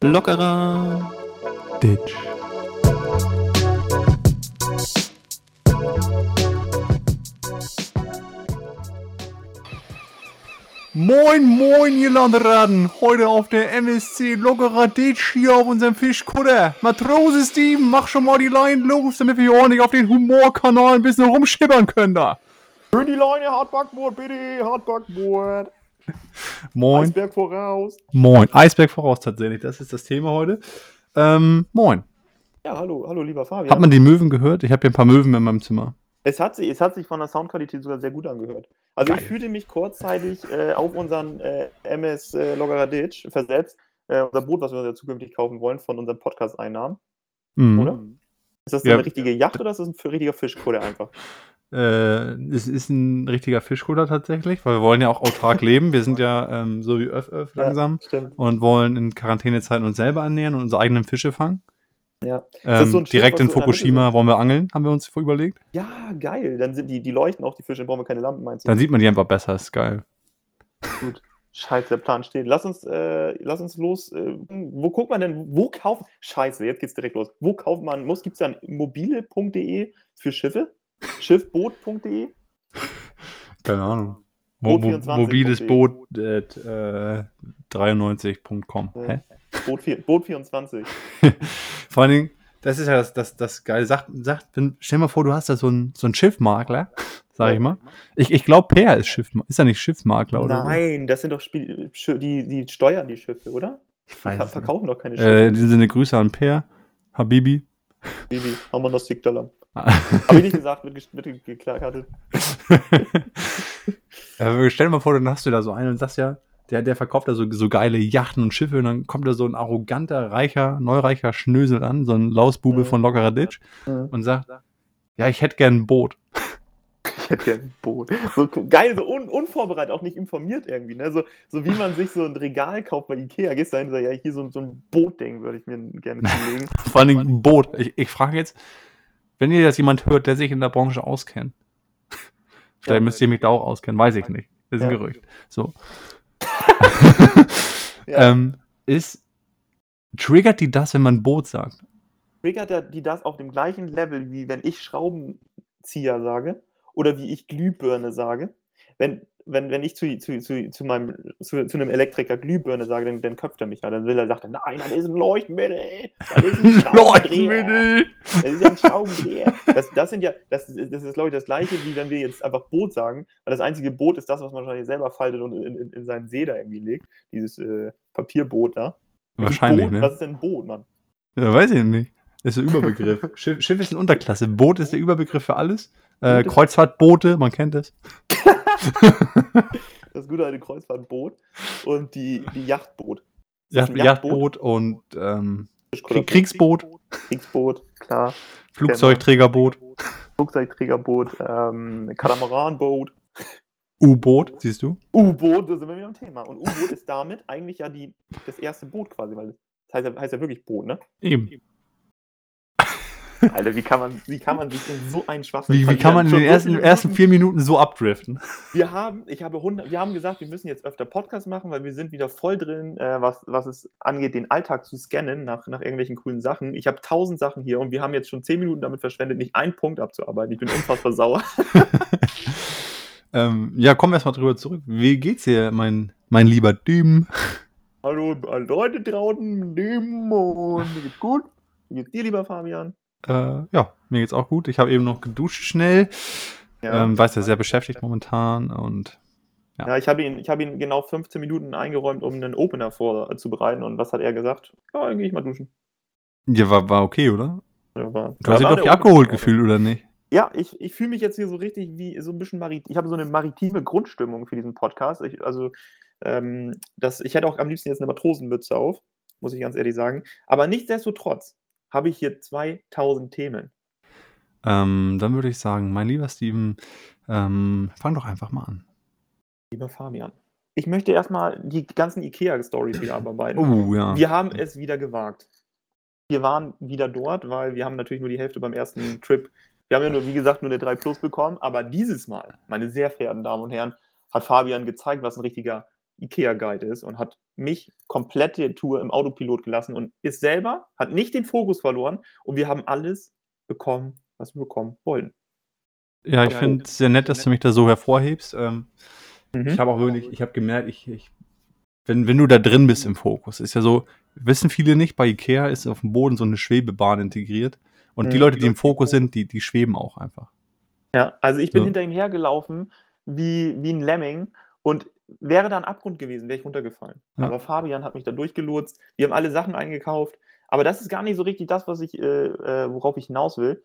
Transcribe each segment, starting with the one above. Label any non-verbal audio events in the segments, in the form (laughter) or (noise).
Lockerer Ditch. Moin, moin, ihr Landraden! Heute auf der MSC Lockerer Ditch hier auf unserem Fischkutter. Matrose Steven, mach schon mal die Line los, damit wir hier ordentlich auf den Humorkanal ein bisschen rumschippern können da. Schön die Leine, Hartbackboard, bitte, Hartbackboard. Moin. Eisberg voraus. Moin. Eisberg voraus tatsächlich, das ist das Thema heute. Ähm, moin. Ja, hallo, hallo, lieber Fabian. Hat man die Möwen gehört? Ich habe hier ein paar Möwen in meinem Zimmer. Es, hat sich, es hat sich von der Soundqualität sogar sehr gut angehört. Also ich Geil. fühlte mich kurzzeitig äh, auf unseren äh, MS äh, Loggerer Ditch versetzt. Äh, unser Boot, was wir uns ja zukünftig kaufen wollen, von unseren Podcast-Einnahmen. Mhm. Oder? Ist das Ja. eine richtige Yacht oder ist das ein richtiger Fischkutter einfach? Äh, es ist ein richtiger Fischkutter tatsächlich, weil wir wollen ja auch autark (laughs) leben. Wir sind ja ähm, so wie Öff Öff langsam Ja, und wollen in Quarantänezeiten uns selber ernähren und unsere eigenen Fische fangen. Ja. Ähm, so Schiff, direkt in Fukushima wollen wir angeln, haben wir uns überlegt. ja, geil. Dann sind die, die leuchten auch die Fische, dann brauchen wir keine Lampen, meinst du? Dann sieht man die einfach besser, ist geil. Gut. Scheiße, der Plan steht. Lass uns, äh, lass uns los. Äh, wo guckt man denn, wo kauft. Scheiße, jetzt geht's direkt los. Wo kauft man muss? Gibt es dann mobile.de für Schiffe? Schiffboot.de? Keine Ahnung. Mo mo Boot24.de. mobiles Boot äh, 93.com. Ja. Hä? Boot, Boot 24. (laughs) Vor allen Dingen, das ist ja das, das, das Geile. Sag, sag, wenn, stell mal vor, du hast da so ein, so Schiffmakler, (laughs) sag ich mal. Ich, ich glaube, Per ist Schiffmakler. Ist er nicht Schiffmakler oder? Nein, das sind doch Spiel, die, die steuern die Schiffe, oder? Ich Die weiß nicht. verkaufen doch keine Schiffe. Äh, in diesem Sinne Grüße an Per, Habibi. Baby, haben wir noch Sigdalam. Habe ich nicht gesagt, wird, ges- wird geklagt. äh, stell dir mal vor, dann hast du da so einen und sagst ja, der, der verkauft da so, so geile Yachten und Schiffe und dann kommt da so ein arroganter, reicher, neureicher Schnösel an, so ein Lausbube Mhm. von Lockerer Ditch und sagt, ja, ich hätte gern ein Boot. Ich hätte gerne ein Boot. So geil, so un unvorbereitet, auch nicht informiert irgendwie. Ne? So, so wie man sich so ein Regal kauft bei Ikea. Gehst du dahin und sagst, ja, hier so, ein- so ein Bootding würde ich mir gerne zulegen. (laughs) Vor allen Dingen ein Boot. Ich, ich frage jetzt, wenn ihr das jemand hört, der sich in der Branche auskennt, (laughs) vielleicht Ja. müsst ihr mich da auch auskennen, weiß ich nicht. Das ist ein Ja. Gerücht. So. (laughs) Ja. ähm, ist, triggert die das, wenn man Boot sagt? Triggert er die das auf dem gleichen Level, wie wenn ich Schraubenzieher sage oder wie ich Glühbirne sage? Wenn, wenn, wenn ich zu, zu, zu, zu, meinem, zu, zu einem Elektriker Glühbirne sage, dann, dann köpft er mich ja. Dann will er, sagt er, nein, das ist ein Leuchtmittel. Das ist ein (laughs) Schraubendreher. Das ist ein Schraubendreher. Das, das sind ja, das, ist- das ist, glaube ich, das gleiche, wie wenn wir jetzt einfach Boot sagen, weil das einzige Boot ist das, was man wahrscheinlich selber faltet und in, in, in seinen See da irgendwie legt. Dieses äh, Papierboot da. Wahrscheinlich, Boot, ne? Was ist denn ein Boot, Mann? Ja, weiß ich nicht. Das ist ein Überbegriff. (laughs) Schiff, Schiff ist eine Unterklasse. Boot ist der Überbegriff für alles. Äh, Kreuzfahrtboote, man kennt es. (laughs) (laughs) Das gute alte Kreuzfahrtboot und die, die Yachtboot. Yacht, ein Yachtboot und ähm, Fischkutter- Kriegsboot, Kriegsboot, klar. Flugzeugträgerboot, Flugzeugträgerboot, ähm, Katamaranboot, U-Boot, siehst du? U-Boot, da sind wir wieder am Thema. Und U-Boot ist damit eigentlich ja die, das erste Boot quasi, weil das heißt ja, heißt ja wirklich Boot, ne? Eben. Alter, wie kann man, wie kann man sich in so einen Schwachsinn Wie, wie kann man in den ersten, ersten vier Minuten so abdriften? (laughs) Wir haben, ich habe 100, wir haben gesagt, wir müssen jetzt öfter Podcast machen, weil wir sind wieder voll drin, äh, was, was es angeht, den Alltag zu scannen nach, nach irgendwelchen coolen Sachen. Ich habe tausend Sachen hier und wir haben jetzt schon zehn Minuten damit verschwendet, nicht einen Punkt abzuarbeiten. Ich bin unfassbar sauer. (laughs) (laughs) Ähm, ja, kommen wir erstmal drüber zurück. Wie geht's dir, mein, mein lieber Düm? Hallo, alle Leute draußen, Dämon, mir geht's gut. Wie geht's dir, lieber Fabian? Äh, ja, mir geht's auch gut. Ich habe eben noch geduscht schnell. Ähm, weiß ja, sehr beschäftigt momentan und ja. Ja, ich habe ihn, ich habe ihn genau 15 Minuten eingeräumt, um einen Opener vorzubereiten. Und was hat er gesagt? Ja, dann gehe ich mal duschen. ja, war, war okay, oder? Ja, war, Du hast dich doch abgeholt gefühlt, oder nicht? Ja, ich, ich fühle mich jetzt hier so richtig wie so ein bisschen marit. Ich habe so eine maritime Grundstimmung für diesen Podcast. Ich, also, ähm, das, ich hätte auch am liebsten jetzt eine Matrosenmütze auf, muss ich ganz ehrlich sagen. Aber nichtsdestotrotz habe ich hier 2000 Themen. Ähm, dann würde ich sagen, mein lieber Steven, ähm, fang doch einfach mal an. Lieber Fabian. Ich möchte erstmal die ganzen IKEA-Stories wieder abarbeiten. Oh, ja. Wir haben es wieder gewagt. Wir waren wieder dort, weil wir haben natürlich nur die Hälfte beim ersten Trip Wir haben ja nur, wie gesagt, nur eine 3 Plus bekommen, aber dieses Mal, meine sehr verehrten Damen und Herren, hat Fabian gezeigt, was ein richtiger IKEA-Guide ist und hat mich komplette Tour im Autopilot gelassen und ist selber, hat nicht den Fokus verloren und wir haben alles bekommen, was wir bekommen wollen. Ja, ich finde es sehr nett, dass du mich da so hervorhebst. Ähm, Mhm. Ich habe auch wirklich, ich habe gemerkt, ich, ich, wenn, wenn du da drin bist im Fokus, ist ja so, wissen viele nicht, bei Ikea ist auf dem Boden so eine Schwebebahn integriert. Und die Mhm. Leute, die im Fokus sind, die, die schweben auch einfach. Ja, also ich bin So. hinter ihm hergelaufen wie, wie ein Lemming und wäre da ein Abgrund gewesen, wäre ich runtergefallen. Ja. Aber Fabian hat mich da durchgelotst. Wir haben alle Sachen eingekauft. Aber das ist gar nicht so richtig das, was ich, äh, äh, worauf ich hinaus will.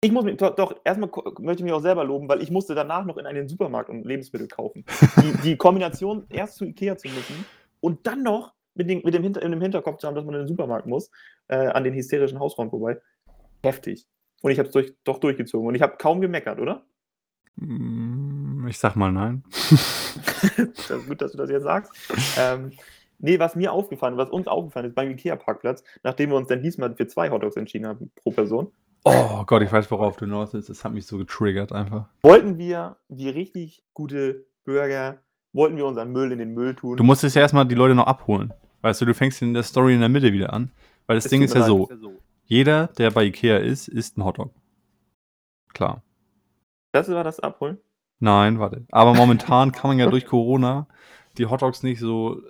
Ich muss mich, doch, doch erstmal möchte ich mich auch selber loben, weil ich musste danach noch in einen Supermarkt und Lebensmittel kaufen. Die, (laughs) die Kombination, erst zu Ikea zu müssen und dann noch mit, den, mit dem, Hinter, in dem Hinterkopf zu haben, dass man in den Supermarkt muss, äh, an den hysterischen Hausfrauen vorbei. Heftig. Und ich habe es durch, doch durchgezogen. Und ich habe kaum gemeckert, oder? Mm, Ich sag mal nein. (laughs) das ist gut, dass du das jetzt sagst. Ähm, nee, was mir aufgefallen, was uns aufgefallen ist beim Ikea-Parkplatz, nachdem wir uns dann diesmal für zwei Hotdogs entschieden haben pro Person, Oh Gott, ich weiß, worauf du hinaus willst. Das hat mich so getriggert einfach. wollten wir wie richtig gute Burger, wollten wir unseren Müll in den Müll tun. Du musstest ja erstmal die Leute noch abholen. Weißt du, du fängst in der Story in der Mitte wieder an. Weil das Es Ding ist ja leid. so, jeder, der bei Ikea ist, isst ein Hotdog. Klar. Das war das Abholen? Nein, warte. Aber momentan kann man ja durch Corona die Hotdogs nicht so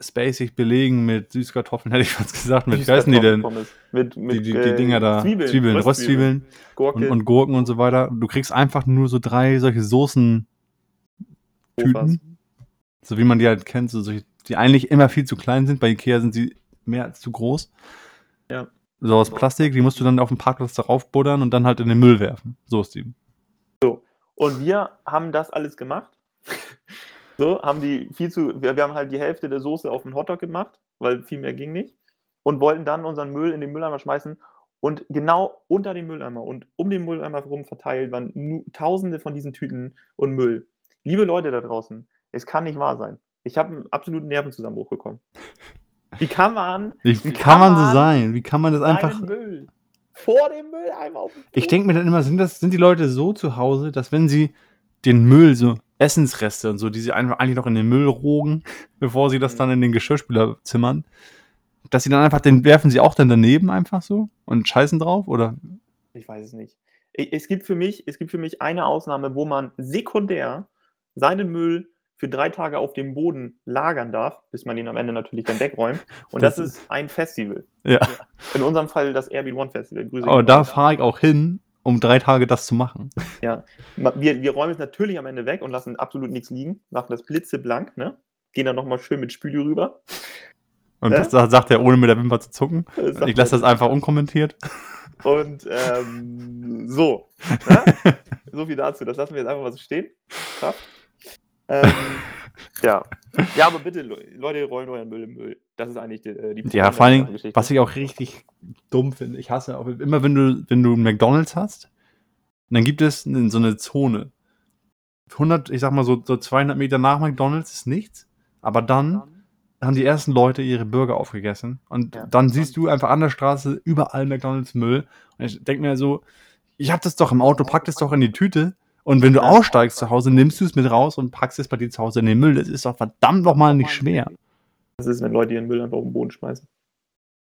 spacig belegen mit Süßkartoffeln, hätte ich fast gesagt. Mit, wie heißen die denn? Mit, mit Die, die, die Dinger da. Zwiebeln, Zwiebeln Röstzwiebeln Gurke, und, und Gurken und so weiter. Du kriegst einfach nur so drei solche Soßen. Tüten. so wie man die halt kennt, so solche, die eigentlich immer viel zu klein sind. Bei Ikea sind sie mehr als zu groß. Ja. So aus Plastik, die musst du dann auf dem Parkplatz darauf buddern und dann halt in den Müll werfen. So ist die. Und wir haben das alles gemacht. So, haben die viel zu, wir, wir haben halt die Hälfte der Soße auf den Hotdog gemacht, weil viel mehr ging nicht. Und wollten dann unseren Müll in den Mülleimer schmeißen. Und genau unter dem Mülleimer und um den Mülleimer herum verteilt waren tausende von diesen Tüten und Müll. Liebe Leute da draußen, es kann nicht wahr sein. Ich habe einen absoluten Nervenzusammenbruch bekommen. Wie kann man Wie, Wie kann man so sein? Wie kann man das einfach. Müll vor dem Mülleimer auf den Ich denke mir dann immer, sind, das, sind die Leute so zu Hause, dass wenn sie den Müll, so Essensreste und so, die sie einfach eigentlich noch in den Müll rogen, (laughs) bevor sie das Mhm. dann in den Geschirrspüler zimmern, dass sie dann einfach, den werfen sie auch dann daneben einfach so und scheißen drauf? Oder? Ich weiß es nicht. Ich- Es gibt für mich, es gibt für mich eine Ausnahme, wo man sekundär seinen Müll für drei Tage auf dem Boden lagern darf, bis man ihn am Ende natürlich dann wegräumt. Und das, Das ist ein Festival. Ja. In unserem Fall das Airbnb One Festival. Grüße Aber da fahre ich auch hin, um drei Tage das zu machen. Ma- wir, wir räumen es natürlich am Ende weg und lassen absolut nichts liegen, machen das blitzeblank, ne? Gehen dann nochmal schön mit Spüli rüber. Und das sagt er, ohne mit der Wimper zu zucken. Ich lasse das einfach unkommentiert. Und ähm, so. Ne? (laughs) so viel dazu. Das lassen wir jetzt einfach mal so stehen. Kraft. Ähm, (laughs) ja. Ja, aber bitte, Le- Leute, rollen euren Müll im Müll. Das ist eigentlich die, äh, die Ja, vor allen Dingen, was ich auch richtig dumm finde, ich hasse auch immer, wenn du, wenn du McDonalds hast, dann gibt es so eine Zone. 100, ich sag mal so, so 200 Meter nach McDonalds ist nichts, aber dann haben die ersten Leute ihre Burger aufgegessen und Ja. dann siehst du einfach an der Straße überall McDonalds Müll und ich denke mir so, ich hab das doch im Auto, pack das doch in die Tüte und wenn du aussteigst zu Hause, nimmst du es mit raus und packst es bei dir zu Hause in den Müll. Das ist doch verdammt nochmal nicht schwer. Das ist, wenn Leute ihren Müll einfach auf den Boden schmeißen.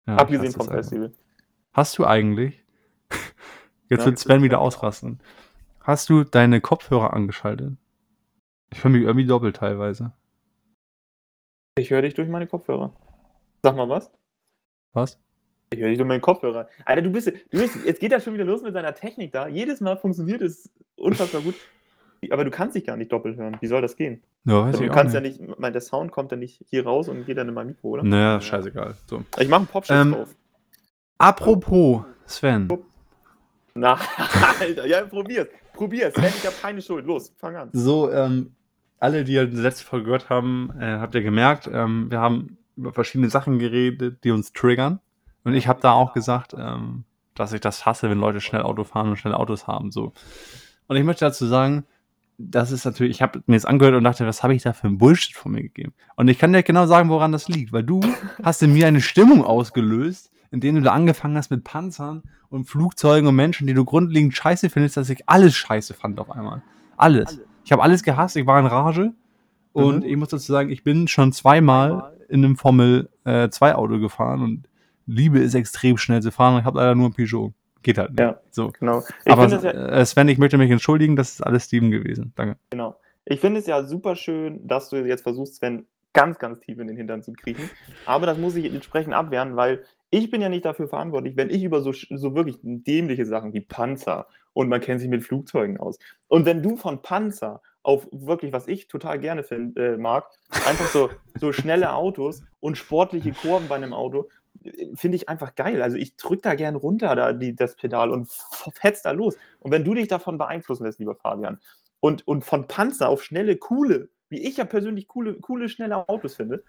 Ja, ich Abgesehen vom. Festival. Hast du eigentlich, (laughs) jetzt Ja, wird Sven wieder ausrasten, hast du deine Kopfhörer angeschaltet? Ich höre mich irgendwie doppelt teilweise. Ich höre dich durch meine Kopfhörer. Sag mal was. Was? Ich höre dich durch meine Kopfhörer. Alter, du bist, du bist, jetzt geht das schon wieder los mit seiner Technik da. Jedes Mal funktioniert es unfassbar gut. Aber du kannst dich gar nicht doppelt hören. Wie soll das gehen? Ja, weiß du ich auch kannst nicht. ja nicht, mein, der Sound kommt ja nicht hier raus und geht dann in mein Mikro, oder? Naja, scheißegal. So. Ich mache einen Popschutz Ähm, drauf. Apropos, Sven. Na, Alter, ja, probier's. Probier's. Sven, ich habe keine Schuld. Los, fang an. So, ähm, alle, die halt die letzte Folge gehört haben, äh, habt ihr gemerkt, ähm, wir haben über verschiedene Sachen geredet, die uns triggern. Und ich habe da auch gesagt, ähm, dass ich das hasse, wenn Leute schnell Auto fahren und schnell Autos haben. So. Und ich möchte dazu sagen, das ist natürlich, ich habe mir das angehört und dachte, was habe ich da für ein Bullshit von mir gegeben? Und ich kann dir genau sagen, woran das liegt, weil du (laughs) hast in mir eine Stimmung ausgelöst. indem du da angefangen hast mit Panzern und Flugzeugen und Menschen, die du grundlegend scheiße findest, dass ich alles scheiße fand auf einmal. Alles. Ich habe alles gehasst, ich war in Rage. Und Mhm. ich muss dazu sagen, ich bin schon zweimal in einem Formel äh, 2 Auto gefahren und liebe es extrem schnell zu fahren. Ich habe leider nur ein Peugeot. Geht halt nicht. Ja. So. Genau. Ich Aber ja, äh, Sven, ich möchte mich entschuldigen, das ist alles Steven gewesen. Danke. genau. Ich finde es ja super schön, dass du jetzt versuchst, Sven ganz, ganz tief in den Hintern zu kriechen. Aber das muss ich entsprechend abwehren, weil ich bin ja nicht dafür verantwortlich, wenn ich über so, so wirklich dämliche Sachen wie Panzer und man kennt sich mit Flugzeugen aus. Und wenn du von Panzer auf wirklich, was ich total gerne find, äh, mag, einfach so, so schnelle Autos und sportliche Kurven bei einem Auto, finde ich einfach geil. Also ich drücke da gern runter da die, das Pedal und f- fetz da los. Und wenn du dich davon beeinflussen lässt, lieber Fabian, und, und von Panzer auf schnelle, coole, wie ich ja persönlich coole, coole, schnelle Autos finde,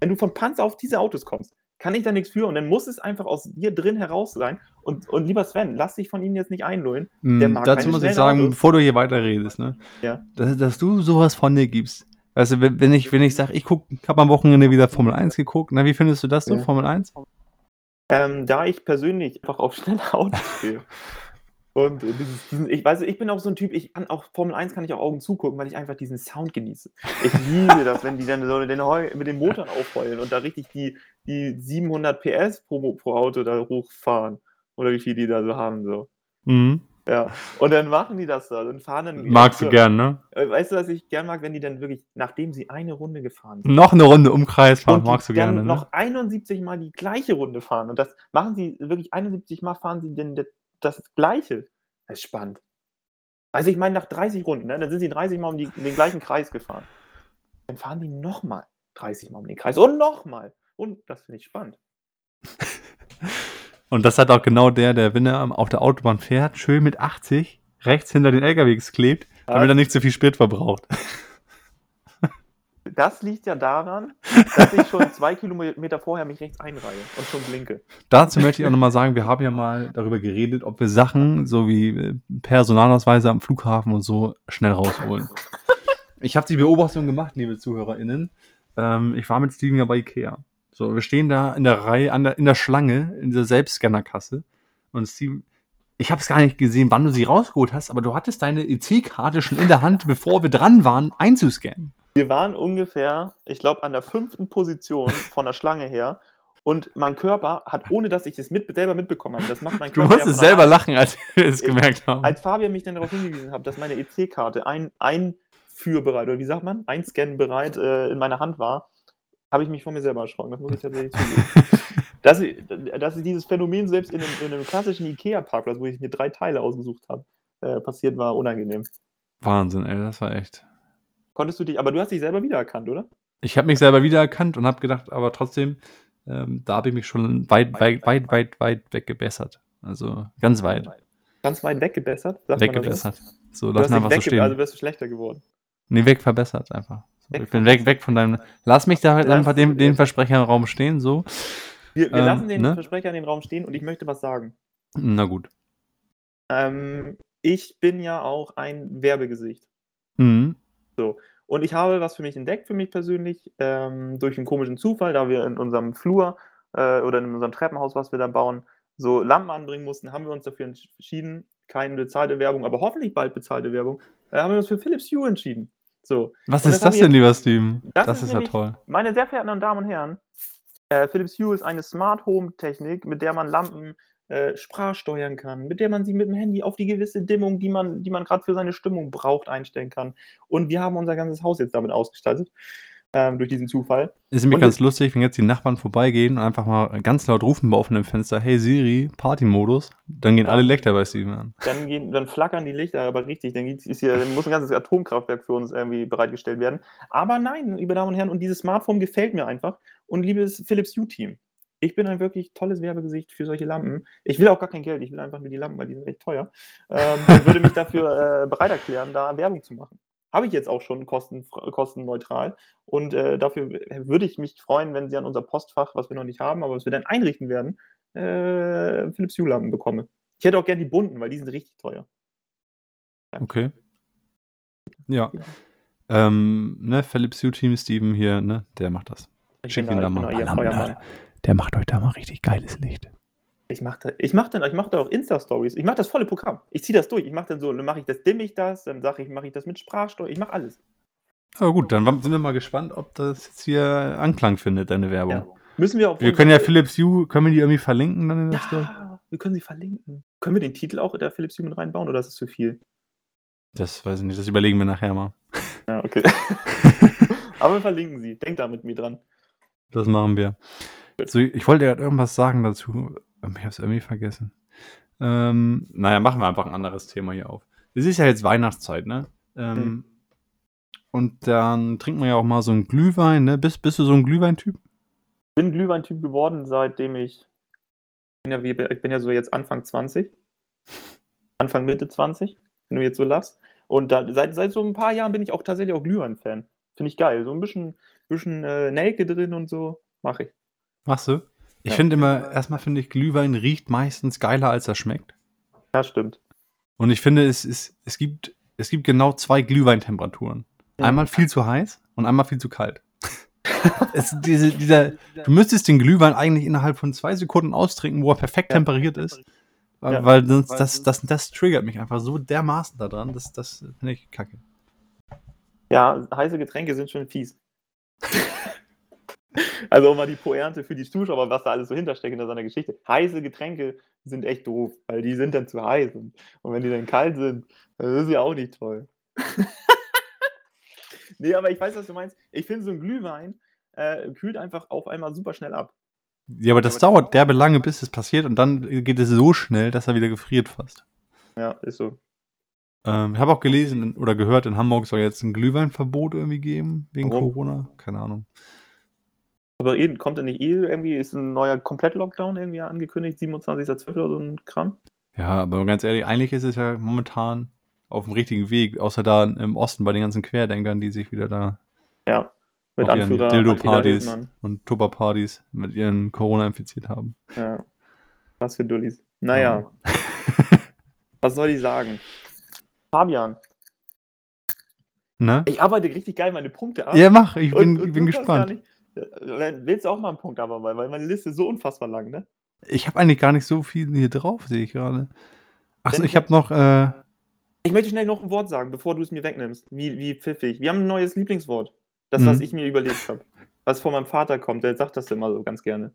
wenn du von Panzer auf diese Autos kommst, kann ich da nichts für und dann muss es einfach aus dir drin heraus sein. Und, und lieber Sven, lass dich von ihnen jetzt nicht einlullen. Mm, dazu muss ich sagen, Autos. bevor du hier weiterredest, ne? Ja. dass, dass du sowas von dir gibst. Du, wenn, wenn ich, wenn ich sage, ich guck, habe am Wochenende wieder Formel 1 geguckt, na, wie findest du das so, Ja. Formel 1? Ähm, da ich persönlich einfach auf schnelle Autos stehe. (laughs) Und dieses, diesen, ich weiß, ich bin auch so ein Typ, ich kann auch Formel 1 kann ich auch Augen zugucken, weil ich einfach diesen Sound genieße. Ich liebe das, wenn die dann so den Heu, mit den Motoren aufheulen und da richtig die, die 700 PS pro, pro Auto da hochfahren. Oder wie viel die da so haben, so. Mhm. Ja. Und dann machen die das da und fahren dann. Magst du gern, ne? äh, Weißt du, was ich gern mag, wenn die dann wirklich, nachdem sie eine Runde gefahren sind, Noch eine Runde Umkreis fahren, magst du dann gerne, ne? noch 71 Mal die gleiche Runde fahren. Und das machen sie wirklich 71 Mal fahren sie denn das, das Gleiche. Das ist spannend. Also ich meine, nach 30 Runden, ne, dann sind sie 30 Mal um die, den gleichen Kreis gefahren. Dann fahren die nochmal 30 Mal um den Kreis und nochmal. Und das finde ich spannend. (laughs) Und das hat auch genau der, der, wenn er auf der Autobahn fährt, schön mit 80 rechts hinter den LKWs klebt, damit er nicht zu viel Sprit verbraucht. (laughs) Das liegt ja daran, dass ich schon zwei Kilometer vorher mich rechts einreihe und schon blinke. Dazu möchte ich auch nochmal sagen, wir haben ja mal darüber geredet, ob wir Sachen, so wie äh, Personalausweise am Flughafen und so, schnell rausholen. (laughs) Ich habe die Beobachtung gemacht, liebe ZuhörerInnen. Ähm, ich war mit Steven ja bei Ikea. So, wir stehen da in der Reihe, der, in der Schlange, in dieser Selbstscannerkasse. Und Steven, ich habe es gar nicht gesehen, wann du sie rausgeholt hast, aber du hattest deine EC-Karte schon in der Hand, (laughs) bevor wir dran waren, einzuscannen. Wir waren ungefähr, ich glaube, an der fünften Position von der Schlange her. Und mein Körper hat, ohne dass ich es mit, selber mitbekommen habe, das macht mein Du Körper. musstest ja selber lachen, als (laughs) wir es gemerkt haben. Als Fabian mich dann darauf hingewiesen hat, dass meine EC-Karte ein, einführbereit, oder wie sagt man, einscannbereit äh, in meiner Hand war, habe ich mich von mir selber erschrocken. Das muss ich tatsächlich (laughs) zugeben. dass, ich, dass ich dieses Phänomen selbst in einem, in einem klassischen IKEA-Parkplatz, wo ich mir drei Teile ausgesucht habe, äh, passiert war, unangenehm. Wahnsinn, ey, das war echt. Konntest du dich, aber du hast dich selber wiedererkannt, oder? Ich habe mich selber wiedererkannt und habe gedacht, aber trotzdem, ähm, da habe ich mich schon weit, weit, weit, weit, weit weggebessert. Also ganz weit Ganz weit weggebessert. sagt weggebessert. So, lass mal einfach so stehen. also bist du schlechter geworden. nee, weg verbessert einfach. So, Weg ich bin weg, weg von deinem. Lass mich da halt einfach den, den Versprecher im Raum stehen, so. Wir, wir Ähm, lassen den ne? Versprecher in den Raum stehen und ich möchte was sagen. Na gut. Ähm, ich bin ja auch ein Werbegesicht. Mhm. Und ich habe was für mich entdeckt, für mich persönlich, ähm, durch einen komischen Zufall, da wir in unserem Flur äh, oder in unserem Treppenhaus, was wir da bauen, so Lampen anbringen mussten, haben wir uns dafür entschieden, keine bezahlte Werbung, aber hoffentlich bald bezahlte Werbung, äh, haben wir uns für Philips Hue entschieden. So, Was Und ist das denn, lieber Steven? Das Das, ist ist ja toll. meine sehr verehrten Damen und Herren, äh, Philips Hue ist eine Smart Home Technik, mit der man Lampen äh, sprachsteuern kann, mit der man sie mit dem Handy auf die gewisse Dimmung, die man, die man gerade für seine Stimmung braucht, einstellen kann. Und wir haben unser ganzes Haus jetzt damit ausgestattet, ähm, durch diesen Zufall. Ist nämlich ganz lustig, wenn jetzt die Nachbarn vorbeigehen und einfach mal ganz laut rufen bei offenem Fenster, hey Siri, Party-Modus, dann gehen Ja. alle Lichter bei Steven an. Dann, gehen, dann flackern die Lichter, aber richtig, dann, ist hier, dann muss ein ganzes Atomkraftwerk für uns irgendwie bereitgestellt werden. Aber nein, liebe Damen und Herren, und dieses Smartphone gefällt mir einfach. Und liebes Philips Hue-Team, ich bin ein wirklich tolles Werbegesicht für solche Lampen. Ich will auch gar kein Geld, ich will einfach nur die Lampen, weil die sind echt teuer. Ähm, würde mich dafür äh, bereit erklären, da Werbung zu machen. Habe ich jetzt auch schon kosten, kostenneutral. Und äh, dafür würde ich mich freuen, wenn Sie an unser Postfach, was wir noch nicht haben, aber was wir dann einrichten werden, äh, Philips Hue-Lampen bekomme. Ich hätte auch gerne die bunten, weil die sind richtig teuer. Okay. Ja. Ähm, ne, Philips Hue Team, Steven hier, ne, der macht das. Ich Schick bin ihn da mal. Lampen, der macht euch da mal richtig geiles Licht. Ich mache ich mach dann, ich mach da auch Insta-Stories. Ich mache das volle Programm. Ich ziehe das durch. Ich mache dann so, dann mache ich das, dimme ich das, dann sage ich, mache ich das mit Sprachsteuer. Ich mache alles. Aber gut, dann sind wir mal gespannt, ob das jetzt hier Anklang findet, deine Werbung. Ja. Müssen wir auch. Wir können ja Philips Hue, können wir die irgendwie verlinken dann in der Story? Ja, wir können sie verlinken. Können wir den Titel auch in der Philips Hue mit reinbauen oder ist das zu viel? Das weiß ich nicht, das überlegen wir nachher mal. (laughs) Ja, okay. (laughs) Aber wir verlinken sie. Denkt da mit mir dran. Das machen wir. So, ich wollte ja irgendwas sagen dazu. Ich habe es irgendwie vergessen. Ähm, naja, machen wir einfach ein anderes Thema hier auf. Es ist ja jetzt Weihnachtszeit, ne? Ähm, Hm. Und dann trinkt man ja auch mal so einen Glühwein, ne? Bist, bist du so ein Glühweintyp? Ich bin Glühweintyp geworden, seitdem ich. Ich bin ja, wie, ich bin ja so jetzt Anfang 20. Anfang Mitte 20, wenn du jetzt so lachst. Und da, seit, seit so ein paar Jahren bin ich auch tatsächlich auch Glühwein-Fan. Finde ich geil. So ein bisschen, bisschen äh, Nelke drin und so. Mache ich. Machst du? Ich Ja. finde immer, erstmal finde ich, Glühwein riecht meistens geiler, als er schmeckt. Ja, stimmt. Und ich finde, es, ist, es, gibt, es gibt genau zwei Glühweintemperaturen. Ja. Einmal viel zu heiß und einmal viel zu kalt. (laughs) es, diese, dieser, du müsstest den Glühwein eigentlich innerhalb von zwei Sekunden austrinken, wo er perfekt Ja. temperiert ist. Weil, weil das, das, das, das triggert mich einfach so dermaßen daran. Das, das finde ich kacke. Ja, heiße Getränke sind schon fies. (laughs) also um mal die Pointe für die Zuschauer, was da alles so hintersteckt in seiner Geschichte. Heiße Getränke sind echt doof, weil die sind dann zu heiß. Und, und wenn die dann kalt sind, dann ist ja auch nicht toll. (laughs) nee, aber ich weiß, was du meinst. Ich finde, so ein Glühwein äh, kühlt einfach auf einmal super schnell ab. Ja, aber das dauert derbe lange, bis es passiert und dann geht es so schnell, dass er wieder gefriert fast. Ja, ist so. Ähm, ich habe auch gelesen oder gehört, in Hamburg soll jetzt ein Glühweinverbot irgendwie geben, wegen Warum? Corona. Keine Ahnung. Aber eh, kommt denn nicht eh irgendwie, ist ein neuer Komplett-Lockdown irgendwie angekündigt, 27.12. oder so ein Kram? Ja, aber ganz ehrlich, eigentlich ist es ja momentan auf dem richtigen Weg, außer da im Osten bei den ganzen Querdenkern, die sich wieder da Ja. Mit Anführer Dildo-Partys und Tupper-Partys mit ihren Corona infiziert haben. Ja. Was für Dullis. Naja, (laughs) was soll ich sagen? Fabian, Ne? ich arbeite richtig geil meine Punkte ab. Ja, mach, ich bin, Und- und ich bin gespannt. Nicht- äh, Willst du auch mal einen Punkt abarbeiten? Weil meine Liste ist so unfassbar lang, ne? Ich habe eigentlich gar nicht so viel hier drauf, sehe ich gerade. Achso, Wenn ich habe noch, äh, Ich möchte schnell noch ein Wort sagen, bevor du es mir wegnimmst. Wie, wie pfiffig. Wir haben ein neues Lieblingswort. Das, Mhm. was ich mir überlegt habe. Was von meinem Vater kommt, der sagt das immer so ganz gerne.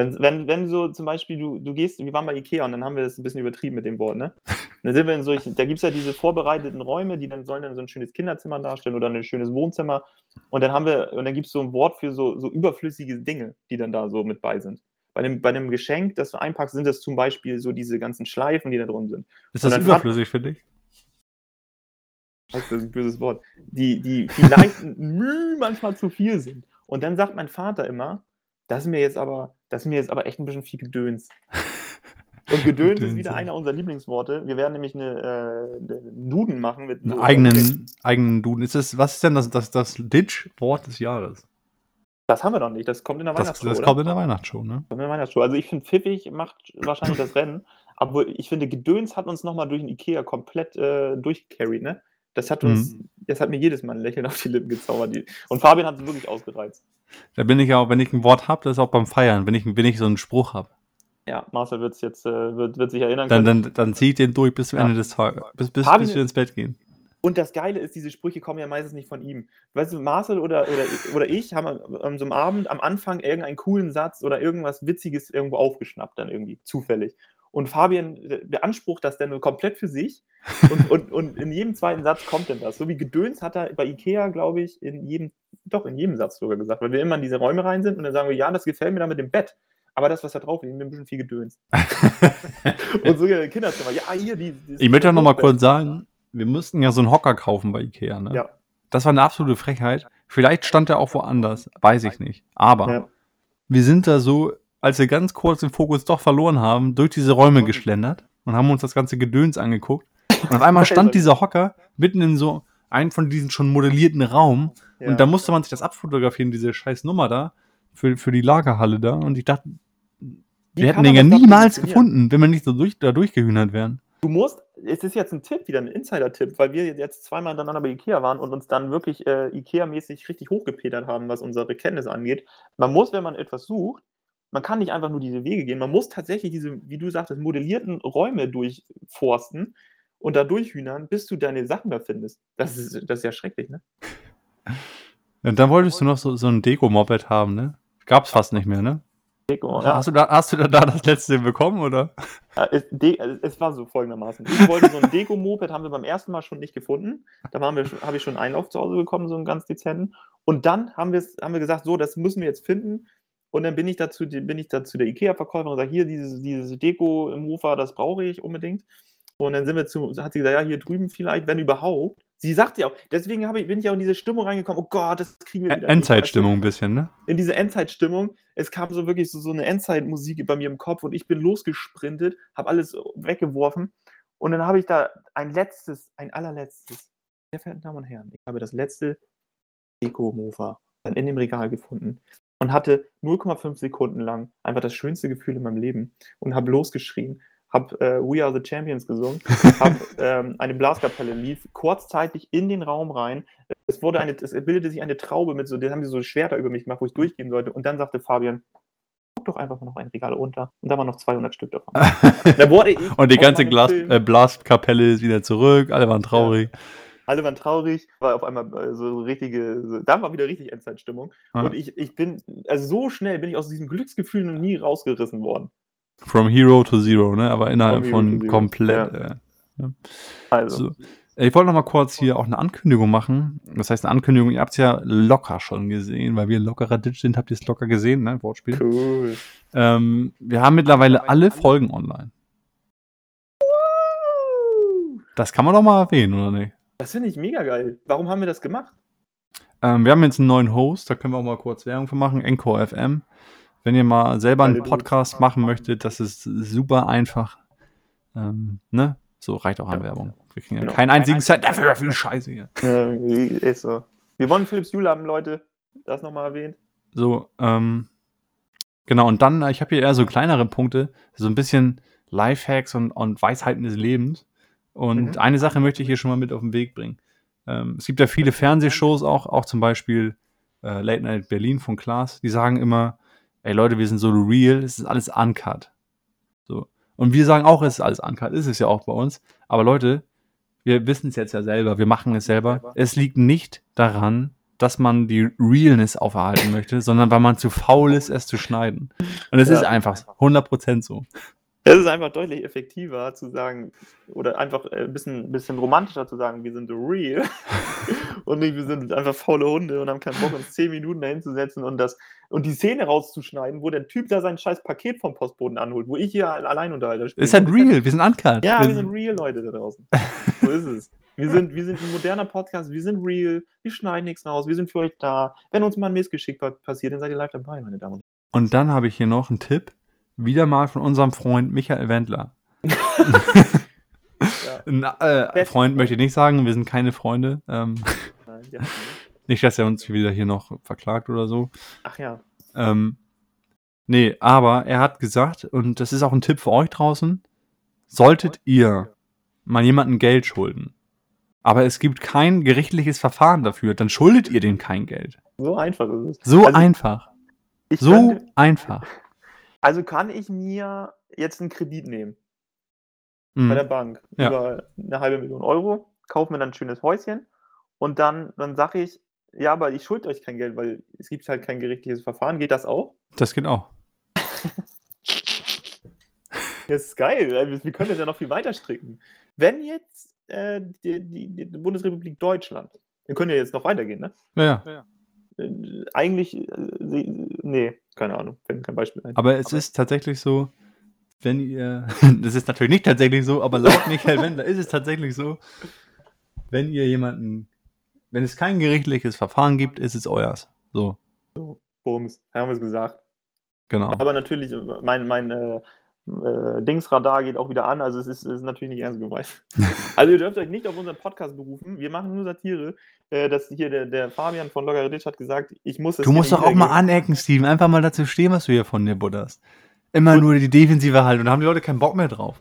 Wenn, wenn, wenn so zum Beispiel du, du gehst, wir waren bei Ikea und dann haben wir das ein bisschen übertrieben mit dem Wort, ne? (laughs) Dann sind wir in solchen, da gibt es ja diese vorbereiteten Räume, die dann sollen dann so ein schönes Kinderzimmer darstellen oder ein schönes Wohnzimmer. Und dann haben wir, und dann gibt es so ein Wort für so, so überflüssige Dinge, die dann da so mit bei sind. Bei einem, bei einem Geschenk, das du einpackst, sind das zum Beispiel so diese ganzen Schleifen, die da drum sind. ist das überflüssig für dich? Das ist ein böses Wort. Die, die vielleicht (laughs) manchmal zu viel sind. Und dann sagt mein Vater immer, das ist mir jetzt aber, das ist mir jetzt aber echt ein bisschen viel Gedöns. (laughs) Und Gedöns ist wieder einer unserer Lieblingsworte. Wir werden nämlich eine, äh, einen Duden machen mit Einen eigenen, eigenen Duden. Ist das, was ist denn das, das, das Ditch-Wort des Jahres? Das haben wir noch nicht. Das kommt in der Das, Weihnachtsshow. das oder? kommt in der Weihnachtsshow, ne? Kommt in der Weihnachtsshow. Also ich finde pfiffig macht wahrscheinlich das Rennen, aber ich finde Gedöns hat uns nochmal durch den Ikea komplett äh, durchgecarried, ne? Das hat uns, Mhm. das hat mir jedes Mal ein Lächeln auf die Lippen gezaubert. Und Fabian hat es wirklich ausgereizt. Da bin ich ja auch, wenn ich ein Wort habe, das ist auch beim Feiern, wenn ich, wenn ich so einen Spruch habe. Ja, Marcel wird's jetzt, äh, wird, wird sich erinnern Dann, können. dann, dann ziehe ich den durch bis zum Ja. Ende des Tages, bis, bis, Fabian- bis wir ins Bett gehen. Und das Geile ist, diese Sprüche kommen ja meistens nicht von ihm. Weißt du, Marcel oder, oder, oder ich haben an so einem Abend am Anfang irgendeinen coolen Satz oder irgendwas Witziges irgendwo aufgeschnappt, dann irgendwie, zufällig. Und Fabian äh, beansprucht das dann nur komplett für sich. (laughs) Und, und, und in jedem zweiten Satz kommt denn das. So wie Gedöns hat er bei Ikea, glaube ich, in jedem, doch in jedem Satz sogar gesagt, weil wir immer in diese Räume rein sind und dann sagen wir, ja, das gefällt mir da mit dem Bett. Aber das, was da drauf ist, ist ein bisschen viel Gedöns. (laughs) und sogar Kinderzimmer, ja, hier, die. die Ich möchte auch noch mal Hochbett. kurz sagen, wir mussten ja so einen Hocker kaufen bei Ikea, ne? Ja. Das war eine absolute Frechheit. Vielleicht stand er auch woanders, weiß ich nicht. Aber Ja. wir sind da so, als wir ganz kurz den Fokus doch verloren haben, durch diese Räume geschlendert und haben uns das ganze Gedöns angeguckt. Und auf einmal (laughs) stand dieser Hocker mitten in so einem von diesen schon modellierten Raum. Ja. Und da musste man sich das abfotografieren, diese scheiß Nummer da, für, für die Lagerhalle da. Und ich dachte, wir hätten den ja niemals gefunden, wenn wir nicht so durch, da durchgehühnert wären. Du musst, es ist jetzt ein Tipp, wieder ein Insider-Tipp, weil wir jetzt zweimal hintereinander bei Ikea waren und uns dann wirklich äh, Ikea-mäßig richtig hochgepetert haben, was unsere Kenntnisse angeht. Man muss, wenn man etwas sucht, man kann nicht einfach nur diese Wege gehen, man muss tatsächlich diese, wie du sagtest, modellierten Räume durchforsten und da durchhühnern, bis du deine Sachen da findest. Das ist, das ist ja schrecklich, ne? (laughs) Und dann wolltest du noch so, so ein Deko-Moped haben, ne? Gab's fast nicht mehr, ne? Deko, ja. Hast, du da, hast du da, da das letzte bekommen, oder? Ja, es, also es war so folgendermaßen. Ich wollte so ein (laughs) Deko-Moped, haben wir beim ersten Mal schon nicht gefunden. Da habe ich schon einen Einlauf zu Hause bekommen, so einen ganz dezenten. Und dann haben, haben wir gesagt, so, das müssen wir jetzt finden. Und dann bin ich dazu, bin ich dazu der IKEA-Verkäuferin und sage, hier, dieses, dieses Deko im Hofer, das brauche ich unbedingt. Und dann sind wir zu, hat sie gesagt, ja, hier drüben vielleicht, wenn überhaupt. Sie sagt ja auch, deswegen ich, bin ich auch in diese Stimmung reingekommen, oh Gott, das kriegen wir wieder. Endzeitstimmung ein bisschen, ne? In diese Endzeitstimmung. Es kam so wirklich so, so eine Endzeitmusik bei mir im Kopf und ich bin losgesprintet, habe alles weggeworfen. Und dann habe ich da ein letztes, ein allerletztes, sehr verehrten Damen und Herren, ich habe das letzte Deko-Mofa dann in dem Regal gefunden und hatte 0,5 Sekunden lang einfach das schönste Gefühl in meinem Leben und habe losgeschrien habe äh, We Are the Champions gesungen, (laughs) habe ähm, eine Blaskapelle lief kurzzeitig in den Raum rein. Es wurde eine, es bildete sich eine Traube mit so, da haben sie so Schwerter über mich gemacht, wo ich durchgehen sollte. Und dann sagte Fabian, guck doch einfach mal noch ein Regal unter. Und da waren noch 200 Stück davon. (laughs) da wurde ich Und die ganze Glas, äh, Blaskapelle ist wieder zurück, alle waren traurig. Ja. Alle waren traurig, war auf einmal äh, so richtige, so, da war wieder richtig Endzeitstimmung. Ja. Und ich, ich bin, also so schnell bin ich aus diesem Glücksgefühl noch nie rausgerissen worden. From Hero to Zero, ne? Aber innerhalb von komplett. Ja. Äh, Also. So. Ich wollte noch mal kurz hier auch eine Ankündigung machen. Das heißt, eine Ankündigung, ihr habt es ja locker schon gesehen, weil wir lockerer Ditch sind, habt ihr es locker gesehen, ne? Wortspiel. Cool. Ähm, wir haben mittlerweile alle Folgen online. Das kann man doch mal erwähnen, oder nicht? Das finde ich mega geil. Warum haben wir das gemacht? Ähm, wir haben jetzt einen neuen Host, da können wir auch mal kurz Werbung für machen, Encore FM. Wenn ihr mal selber einen Podcast machen möchtet, das ist super einfach. Ähm, ne? So reicht auch an Werbung. Wir kriegen ja genau. keinen einzigen Cent dafür für Scheiße hier. Ja, ist so. Wir wollen Philips Hue haben, Leute. Das nochmal erwähnt. So, ähm, genau. Und dann, ich habe hier eher so kleinere Punkte, so ein bisschen Lifehacks und, und Weisheiten des Lebens. Und mhm. eine Sache möchte ich hier schon mal mit auf den Weg bringen. Ähm, es gibt ja viele Fernsehshows auch, auch zum Beispiel äh, Late Night Berlin von Klaas, die sagen immer, ey Leute, wir sind so real, es ist alles uncut. So. Und wir sagen auch, es ist alles uncut, ist es ja auch bei uns. Aber Leute, wir wissen es jetzt ja selber, wir machen es selber. Es liegt nicht daran, dass man die Realness auferhalten möchte, sondern weil man zu faul ist, es zu schneiden. Und es ja. ist einfach 100% so. Es ist einfach deutlich effektiver zu sagen, oder einfach ein äh, bisschen, bisschen romantischer zu sagen, wir sind real (laughs) und nicht, wir sind einfach faule Hunde und haben keinen Bock, uns zehn Minuten dahin zu setzen und, das, und die Szene rauszuschneiden, wo der Typ da sein scheiß Paket vom Postboden anholt, wo ich hier allein unterhalte. Ist halt real, wir sind uncut. Ja, wir, wir sind real Leute da draußen. (laughs) so ist es. Wir sind, wir sind ein moderner Podcast, wir sind real, wir schneiden nichts raus, wir sind für euch da. Wenn uns mal ein Missgeschick passiert, dann seid ihr live dabei, meine Damen und Herren. Und dann habe ich hier noch einen Tipp wieder mal von unserem Freund Michael Wendler. (laughs) ja. Äh, Freund möchte ich nicht sagen, wir sind keine Freunde. Ähm, ja. Nicht, dass er uns wieder hier noch verklagt oder so. Ach ja. Ähm, nee, aber er hat gesagt, und das ist auch ein Tipp für euch draußen, solltet ihr mal jemandem Geld schulden, aber es gibt kein gerichtliches Verfahren dafür, dann schuldet ihr dem kein Geld. So einfach ist es. So also, einfach. So könnte, einfach. Also kann ich mir jetzt einen Kredit nehmen mhm. bei der Bank ja. über eine halbe Million Euro, kaufe mir dann ein schönes Häuschen und dann, dann sage ich, ja, aber ich schulde euch kein Geld, weil es gibt halt kein gerichtliches Verfahren. Geht das auch? Das geht auch. (laughs) das ist geil. Wir können das ja noch viel weiter stricken. Wenn jetzt äh, die, die, die, Bundesrepublik Deutschland, wir können ja jetzt noch weitergehen, ne? Ja. ja. Äh, eigentlich, äh, nee, keine Ahnung, fällt kein Beispiel ein. Aber es aber ist tatsächlich so, wenn ihr, (laughs) das ist natürlich nicht tatsächlich so, aber laut Michael Wendler ist es tatsächlich so, wenn ihr jemanden, wenn es kein gerichtliches Verfahren gibt, ist es euers. So. So, Bums, haben wir es gesagt. Genau. Aber natürlich, mein, mein äh, äh, Dingsradar geht auch wieder an, also es ist, ist natürlich nicht ernst gemeint. (laughs) also ihr dürft euch nicht auf unseren Podcast berufen, wir machen nur Satire. Äh, dass hier der, der Fabian von Logaritsch hat gesagt, ich muss es Du musst doch auch mal anecken, Steven, einfach mal dazu stehen, was du hier von dir butterst. Immer Und nur die defensive Haltung, da haben die Leute keinen Bock mehr drauf.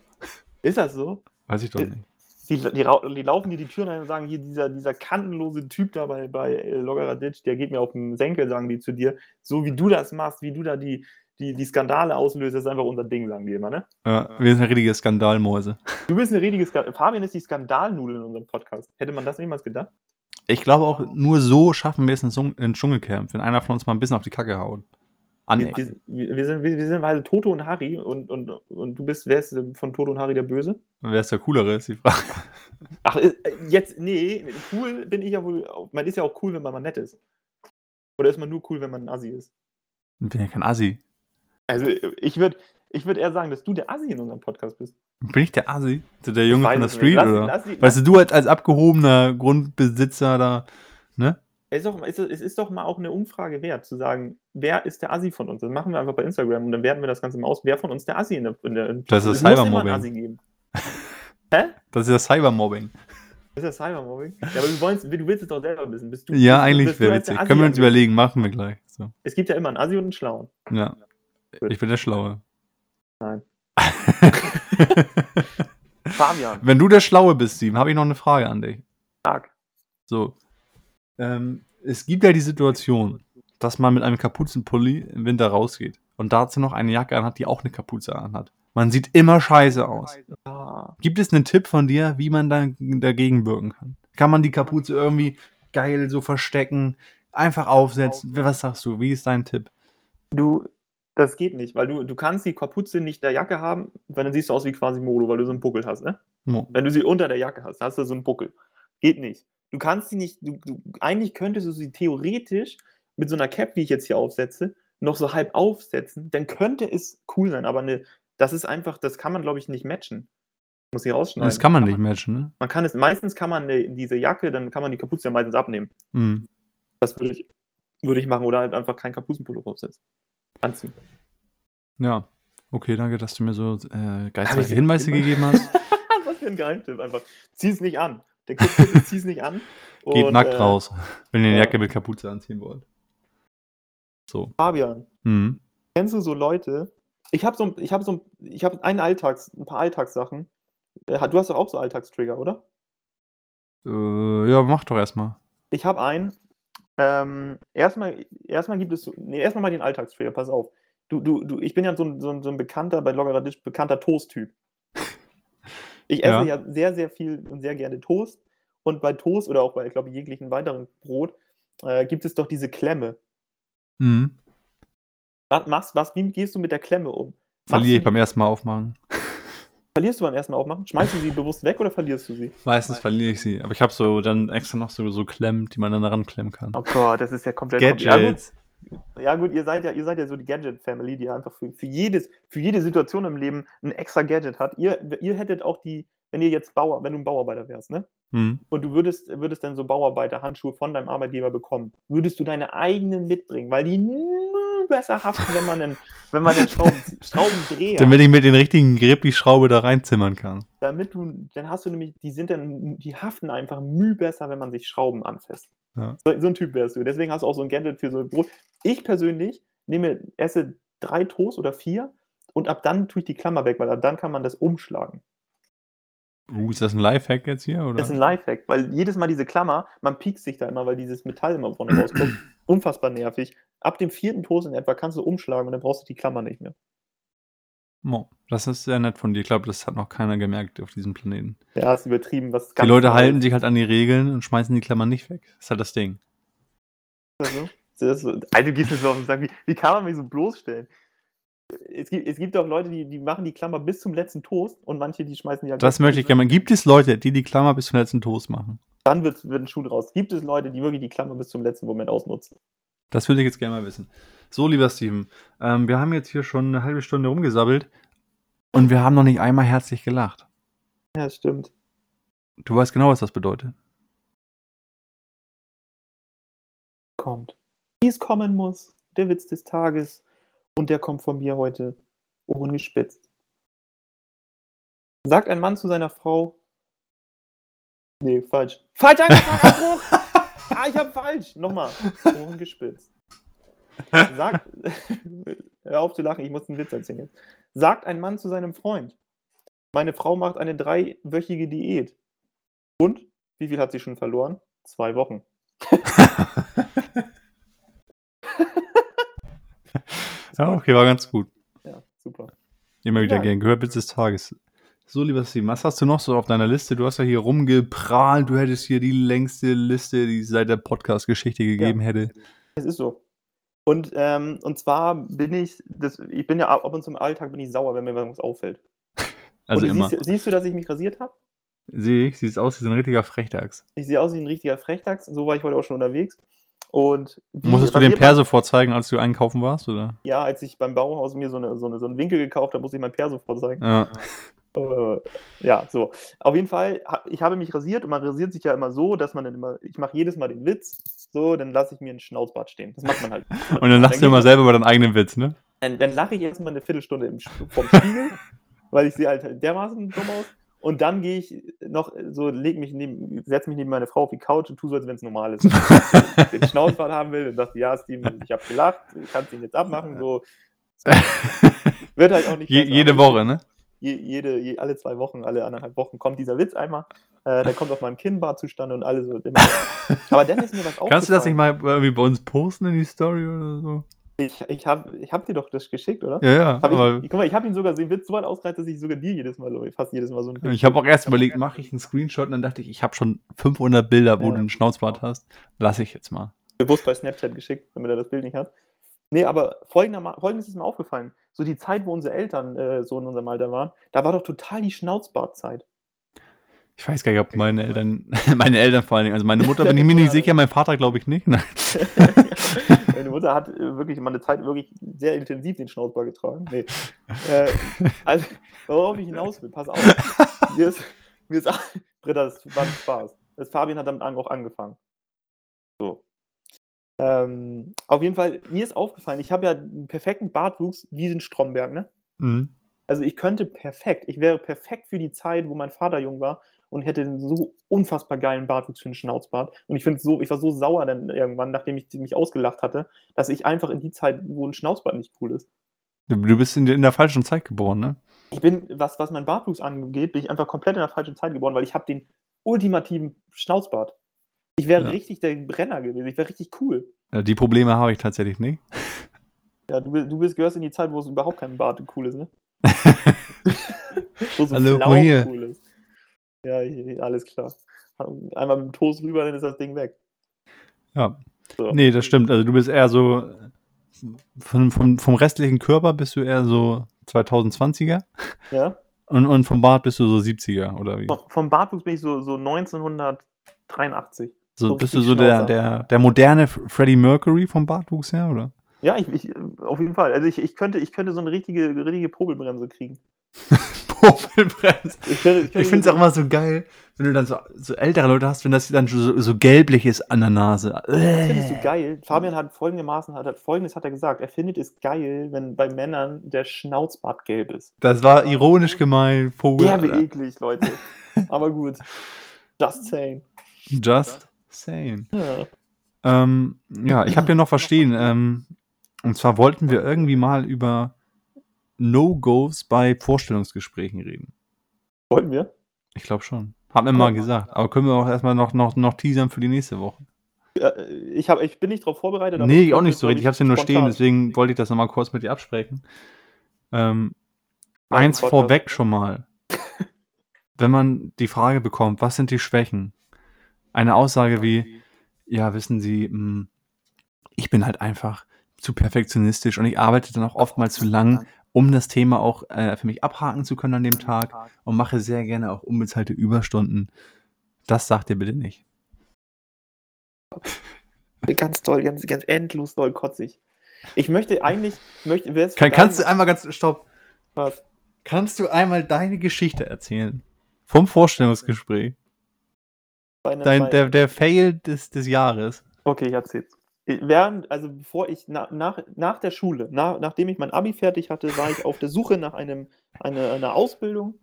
Ist das so? Weiß ich doch Äh, nicht. Die, die, die laufen dir die Türen ein und sagen, hier dieser, dieser kantenlose Typ da bei, bei äh, Ditch, der geht mir auf den Senkel, sagen die zu dir. So wie du das machst, wie du da die, die, die Skandale auslöst, das ist einfach unser Ding, sagen die immer, ne? Ja, wir sind richtige Skandalmäuse. Du bist eine richtige Skandal. Fabian ist die Skandalnudel in unserem Podcast. Hätte man das niemals gedacht? Ich glaube auch, nur so schaffen wir es in Dschungelcamp, wenn einer von uns mal ein bisschen auf die Kacke haut. Wir, Anne. wir, wir, wir sind, wir, wir sind halt Toto und Harry und, und, und du bist, wer ist von Toto und Harry der Böse? Wer ist der Coolere, ist die Frage. Ach, äh, jetzt, nee, cool bin ich ja wohl. Man ist ja auch cool, wenn man mal nett ist. Oder ist man nur cool, wenn man ein Assi ist? Ich bin ja kein Assi. Also, ich würde ich würd eher sagen, dass du der Assi in unserem Podcast bist. Bin ich der Assi? So Der Junge von der. Street, Lass- oder? lass die- weißt du, du als, als abgehobener Grundbesitzer da, ne? Es ist, doch, es, ist, doch mal auch eine Umfrage wert, zu sagen, wer ist der Assi von uns? Das machen wir einfach bei Instagram und dann werten wir das Ganze mal aus, wer von uns der Assi in der. In der Das ist einen Cybermobbing. Assi geben. (laughs) Hä? Das ist ja Cybermobbing. Ist das Cybermobbing? Ja, aber du, wolltest, du willst es doch selber wissen. Bist du, Ja, bist, eigentlich wäre witzig. Können wir uns überlegen, machen wir gleich. So. Es gibt ja immer einen Assi und einen Schlauen. Ja. Gut. Ich bin der Schlaue. Nein. (laughs) Fabian, Wenn du der Schlaue bist, Steven, habe ich noch eine Frage an dich. sag. So. Ähm, es gibt ja die Situation, dass man mit einem Kapuzenpulli im Winter rausgeht und dazu noch eine Jacke anhat, die auch eine Kapuze anhat. Man sieht immer scheiße aus. Ah, Gibt es einen Tipp von dir, wie man da, dagegen wirken kann? Kann man die Kapuze irgendwie geil so verstecken, einfach aufsetzen? Was sagst du? Wie ist dein Tipp? Du, das geht nicht, weil du, du kannst die Kapuze nicht der Jacke haben, weil dann siehst du aus wie quasi Modo, weil du so einen Buckel hast, ne? Mo. Wenn du sie unter der Jacke hast, hast du so einen Buckel. Geht nicht. Du kannst sie nicht, du, du, eigentlich könntest du sie theoretisch mit so einer Cap, wie ich jetzt hier aufsetze, noch so halb aufsetzen, dann könnte es cool sein, aber eine, das ist einfach, das kann man, glaube ich, nicht matchen. Muss ich rausschneiden. Das kann man nicht matchen, ne? Man kann es, meistens kann man eine, diese Jacke, dann kann man die Kapuze ja meistens abnehmen. Hm. Das würde ich, würde ich machen oder halt einfach kein Kapuzenpullover aufsetzen. Anziehen. Ja. Okay, danke, dass du mir so äh, dir Hinweise gegeben hast. (laughs) Was für ein Geheimtipp einfach. Zieh es nicht an. Der Kipp ist, zieh es nicht an. (laughs) Geht Und, nackt äh, raus, (laughs) wenn ihr eine ja. Jacke mit Kapuze anziehen wollt. So. Fabian, Hm. kennst du so Leute? Ich habe so, ich habe so, ich habe einen Alltags, ein paar Alltagssachen. Äh, Du hast doch auch so Alltagstrigger, oder? Äh, ja, mach doch erstmal. Ich habe einen. Ähm, erstmal, erstmal gibt es, nee, erstmal mal den Alltagstrigger. Pass auf. Du, du, du, ich bin ja so ein, so ein, so ein bekannter bei Loggerer Dish bekannter Toast-Typ. (laughs) Ich esse Ja. ja. sehr, sehr viel und sehr gerne Toast. Und bei Toast oder auch bei, ich glaube, jeglichen weiteren Brot äh, gibt es doch diese Klemme. Hm. Was, machst, was, wie gehst du mit der Klemme um? Verliere ich beim ersten Mal aufmachen. Verlierst du beim ersten Mal aufmachen? Schmeißt du sie bewusst weg oder verlierst du sie? Meistens verliere ich sie. Aber ich habe so dann extra noch so, so Klemmen, die man dann daran klemmen kann. Oh Gott, das ist ja komplett. Gadgets. ja gut, ihr seid ja, ihr seid ja so die Gadget-Family, die einfach für, für, jedes, für jede Situation im Leben ein extra Gadget hat. Ihr, ihr hättet auch die, wenn ihr jetzt Bauer, wenn du ein Bauarbeiter wärst, ne? Hm. Und du würdest, würdest dann so Bauarbeiter-Handschuhe von deinem Arbeitgeber bekommen, würdest du deine eigenen mitbringen, weil die nur besser haften, wenn man einen, wenn man einen Schrauben, Schraubendreher Damit ich mit den richtigen Grip die Schraube da reinzimmern kann. damit du, dann hast du nämlich, die sind dann, die haften einfach müh besser, wenn man sich Schrauben anfasst. Ja. So, so ein Typ wärst du. Deswegen hast du auch so ein Gadget für so ein Brot. Ich persönlich nehme, esse drei Toast oder vier und ab dann tue ich die Klammer weg, weil ab dann kann man das umschlagen. Uh, ist das ein Lifehack jetzt hier? Oder? Das ist ein Lifehack, weil jedes Mal diese Klammer, man piekst sich da immer, weil dieses Metall immer vorne rauskommt. (clears throat) Unfassbar nervig. Ab dem vierten Toast in etwa kannst du umschlagen und dann brauchst du die Klammer nicht mehr. Mo, das ist sehr nett von dir. Ich glaube, das hat noch keiner gemerkt auf diesem Planeten. Ja, ist übertrieben. Was Die Leute halten sich halt an die Regeln und schmeißen die Klammern nicht weg. Das ist halt das Ding. Also, das so, gehst so auf den Sack. Wie, wie kann man mich so bloßstellen? Es gibt, es gibt auch Leute, die, die machen die Klammer bis zum letzten Toast und manche, die schmeißen die halt Das möchte ich gerne. Gibt es Leute, die die Klammer bis zum letzten Toast machen? Dann wird, wird ein Schuh draus. Gibt es Leute, die wirklich die Klammer bis zum letzten Moment ausnutzen? Das würde ich jetzt gerne mal wissen. So, lieber Steven, ähm, wir haben jetzt hier schon eine halbe Stunde rumgesabbelt und wir haben noch nicht einmal herzlich gelacht. Ja, stimmt. Du weißt genau, was das bedeutet. Kommt. Wie es kommen muss. Der Witz des Tages. Und der kommt von mir heute Ohren gespitzt. Sagt ein Mann zu seiner Frau. Nee, falsch. Falsch angefangen, Abbruch! Ah, ich hab falsch. Nochmal. Ohren gespitzt. Sagt. (laughs) Hör auf zu lachen, ich muss einen Witz erzählen jetzt. Sagt ein Mann zu seinem Freund. Meine Frau macht eine dreiwöchige Diät. Und? Wie viel hat sie schon verloren? Zwei Wochen. (laughs) Ja, okay, war ganz gut. Ja, super. Immer wieder Ja. gern gehört, Witz des Tages. So, lieber Steven, was hast du noch so auf deiner Liste? Du hast ja hier rumgeprahlt, du hättest hier die längste Liste, die es seit der Podcast-Geschichte gegeben hätte. Es ist so. Und, ähm, und zwar bin ich, das, ich bin ja ab und zu im Alltag bin ich sauer, wenn mir was auffällt. (laughs) Also und immer. Siehst, siehst du, dass ich mich rasiert habe? Sehe ich, sieht aus wie so ein richtiger Frechdachs. Ich sehe aus wie ein richtiger Frechdachs, so war ich heute auch schon unterwegs. Und Musstest du den Perso vorzeigen, als du einkaufen warst, oder? Ja, als ich beim Bauhaus mir so, eine, so, eine, so einen Winkel gekauft habe, musste ich mein Perso vorzeigen. Ja. Äh, ja, so. Auf jeden Fall, ich habe mich rasiert und man rasiert sich ja immer so, dass man dann immer, ich mache jedes Mal den Witz, so, dann lasse ich mir einen Schnauzbart stehen. Das macht man halt. (laughs) Und dann lachst du immer selber über deinen eigenen Witz, ne? Dann, dann lache ich erstmal eine Viertelstunde im, vorm Spiegel, (laughs) weil ich sehe halt dermaßen dumm aus. Und dann gehe ich noch so, leg mich neben, setze mich neben meine Frau auf die Couch und tue so, als wenn es normal ist. (laughs) Den Schnauzbart haben will, dann sagt ja, Steven, ich habe gelacht, du kannst ihn jetzt abmachen. So. Wird halt auch nicht Je, jede Woche, ne? Je, jede, je, alle zwei Wochen, alle anderthalb Wochen kommt dieser Witz einmal. Äh, der kommt auf meinem Kinnbart zustande und alles wird immer. (laughs) Aber dann ist mir was Kannst du das nicht aufgefallen. mal irgendwie bei uns posten in die Story oder so? Ich, ich habe ich hab dir doch das geschickt, oder? Ja, ja. Hab ich, guck mal, ich habe ihn sogar, den Witz so weit ausgereizt, dass ich sogar dir jedes Mal, so- fast jedes Mal so einen ich habe auch erst überlegt, mache ich einen Screenshot und dann dachte ich, ich habe schon 500 Bilder, wo Ja. du einen Schnauzbart hast. Lass ich jetzt mal. bewusst bei Snapchat geschickt, damit er das Bild nicht hat. Nee, aber folgendes ist mir aufgefallen. So die Zeit, wo unsere Eltern äh, so in unserem Alter waren, da war doch total die Schnauzbartzeit. Ich weiß gar nicht, ob meine Eltern, (laughs) meine Eltern vor allen Dingen, also meine Mutter bin ich mir nicht (laughs) sicher, mein Vater glaube ich nicht. Nein. (laughs) Meine Mutter hat äh, wirklich mal eine Zeit wirklich sehr intensiv den Schnauzbart getragen. Nee. Äh, also, worauf ich hinaus will, pass auf. Mir ist, mir ist, Britta, das war ein Spaß. Das Fabian hat damit auch angefangen. Ähm, auf jeden Fall, mir ist aufgefallen, ich habe ja einen perfekten Bartwuchs wie den Stromberg, ne? Mhm. Also ich könnte perfekt, ich wäre perfekt für die Zeit, wo mein Vater jung war und hätte einen so unfassbar geilen Bartwuchs für einen Schnauzbart. Und ich finde so, ich war so sauer dann irgendwann, nachdem ich mich ausgelacht hatte, dass ich einfach in die Zeit, wo ein Schnauzbart nicht cool ist. Du, du bist in, der- in der falschen Zeit geboren, ne? Ich bin, was, was mein Bartwuchs angeht, bin ich einfach komplett in der falschen Zeit geboren, weil ich habe den ultimativen Schnauzbart. Ich wäre Ja. richtig der Brenner gewesen, ich wäre richtig cool. Die Probleme habe ich tatsächlich nicht. Ja, du, bist- du bist, gehörst in die Zeit, wo es überhaupt kein Bart cool ist, ne? (laughs) wo so Hallo, hier. cool ist. Ja, hier, alles klar. Einmal mit dem Toast rüber, dann ist das Ding weg. Ja. So. Nee, das stimmt. Also du bist eher so von, vom, vom restlichen Körper bist du eher so 2020er Ja? und, und vom Bart bist du so 70er oder wie? Vom, vom Bartwuchs bin ich so, so 1983. So, so bist du so der, der, der moderne Freddie Mercury vom Bartwuchs her, oder? Ja, ich, ich, auf jeden Fall. Also ich, ich, könnte, ich könnte so eine richtige, richtige Probelbremse kriegen. (laughs) Popelbremse. Ich, Ich finde es auch immer so geil, wenn du dann so, so ältere Leute hast, wenn das dann so, so gelblich ist an der Nase. Das findest du geil. Fabian hat folgendermaßen, hat, hat folgendes hat er gesagt. Er findet es geil, wenn bei Männern der Schnauzbart gelb ist. Das war ironisch gemeint. Vogel. Alter. eklig, Leute. Aber gut. (laughs) Just saying. Just saying. Ja. Ähm, ja, ich habe hier noch was stehen. Ähm, und zwar wollten wir irgendwie mal über No-Gos bei Vorstellungsgesprächen reden. Wollten wir? Ich glaube schon. Haben wir mal gesagt. Aber können wir auch erstmal noch, noch, noch teasern für die nächste Woche. Ich, hab, ich bin nicht darauf vorbereitet. Nee, ich auch nicht so richtig. Ich habe es ja nur spontan. stehen, deswegen wollte ich das nochmal kurz mit dir absprechen. Ähm, eins vorweg schon mal. Wenn man die Frage bekommt, was sind die Schwächen? Eine Aussage wie, ja, wissen Sie, mh, ich bin halt einfach zu perfektionistisch und ich arbeite dann auch oftmals zu lang, um das Thema auch äh, für mich abhaken zu können an dem Tag und mache sehr gerne auch unbezahlte Überstunden. Das sagt ihr bitte nicht. (laughs) Ganz toll, ganz, ganz endlos doll kotzig. Ich möchte eigentlich, möchte, Kann, kannst du einmal ganz, stopp, was? kannst du einmal deine Geschichte erzählen? Vom Vorstellungsgespräch. Dein, bei- der, der Fail des, des Jahres. Okay, ich erzähl's. Während, also bevor ich na, nach, nach der Schule, nach, nachdem ich mein Abi fertig hatte, war ich auf der Suche nach einem, eine, einer Ausbildung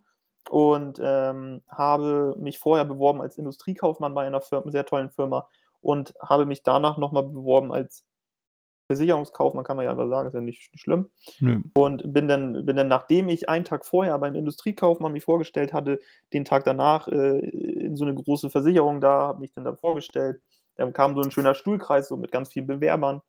und ähm, habe mich vorher beworben als Industriekaufmann bei einer Firma, sehr tollen Firma und habe mich danach nochmal beworben als Versicherungskaufmann kann man ja einfach sagen, ist ja nicht schlimm. Nö. Und bin dann, bin dann, nachdem ich einen Tag vorher beim Industriekaufmann mich vorgestellt hatte, den Tag danach äh, in so eine große Versicherung da, habe mich dann da vorgestellt. Dann kam so ein schöner Stuhlkreis, so mit ganz vielen Bewerbern.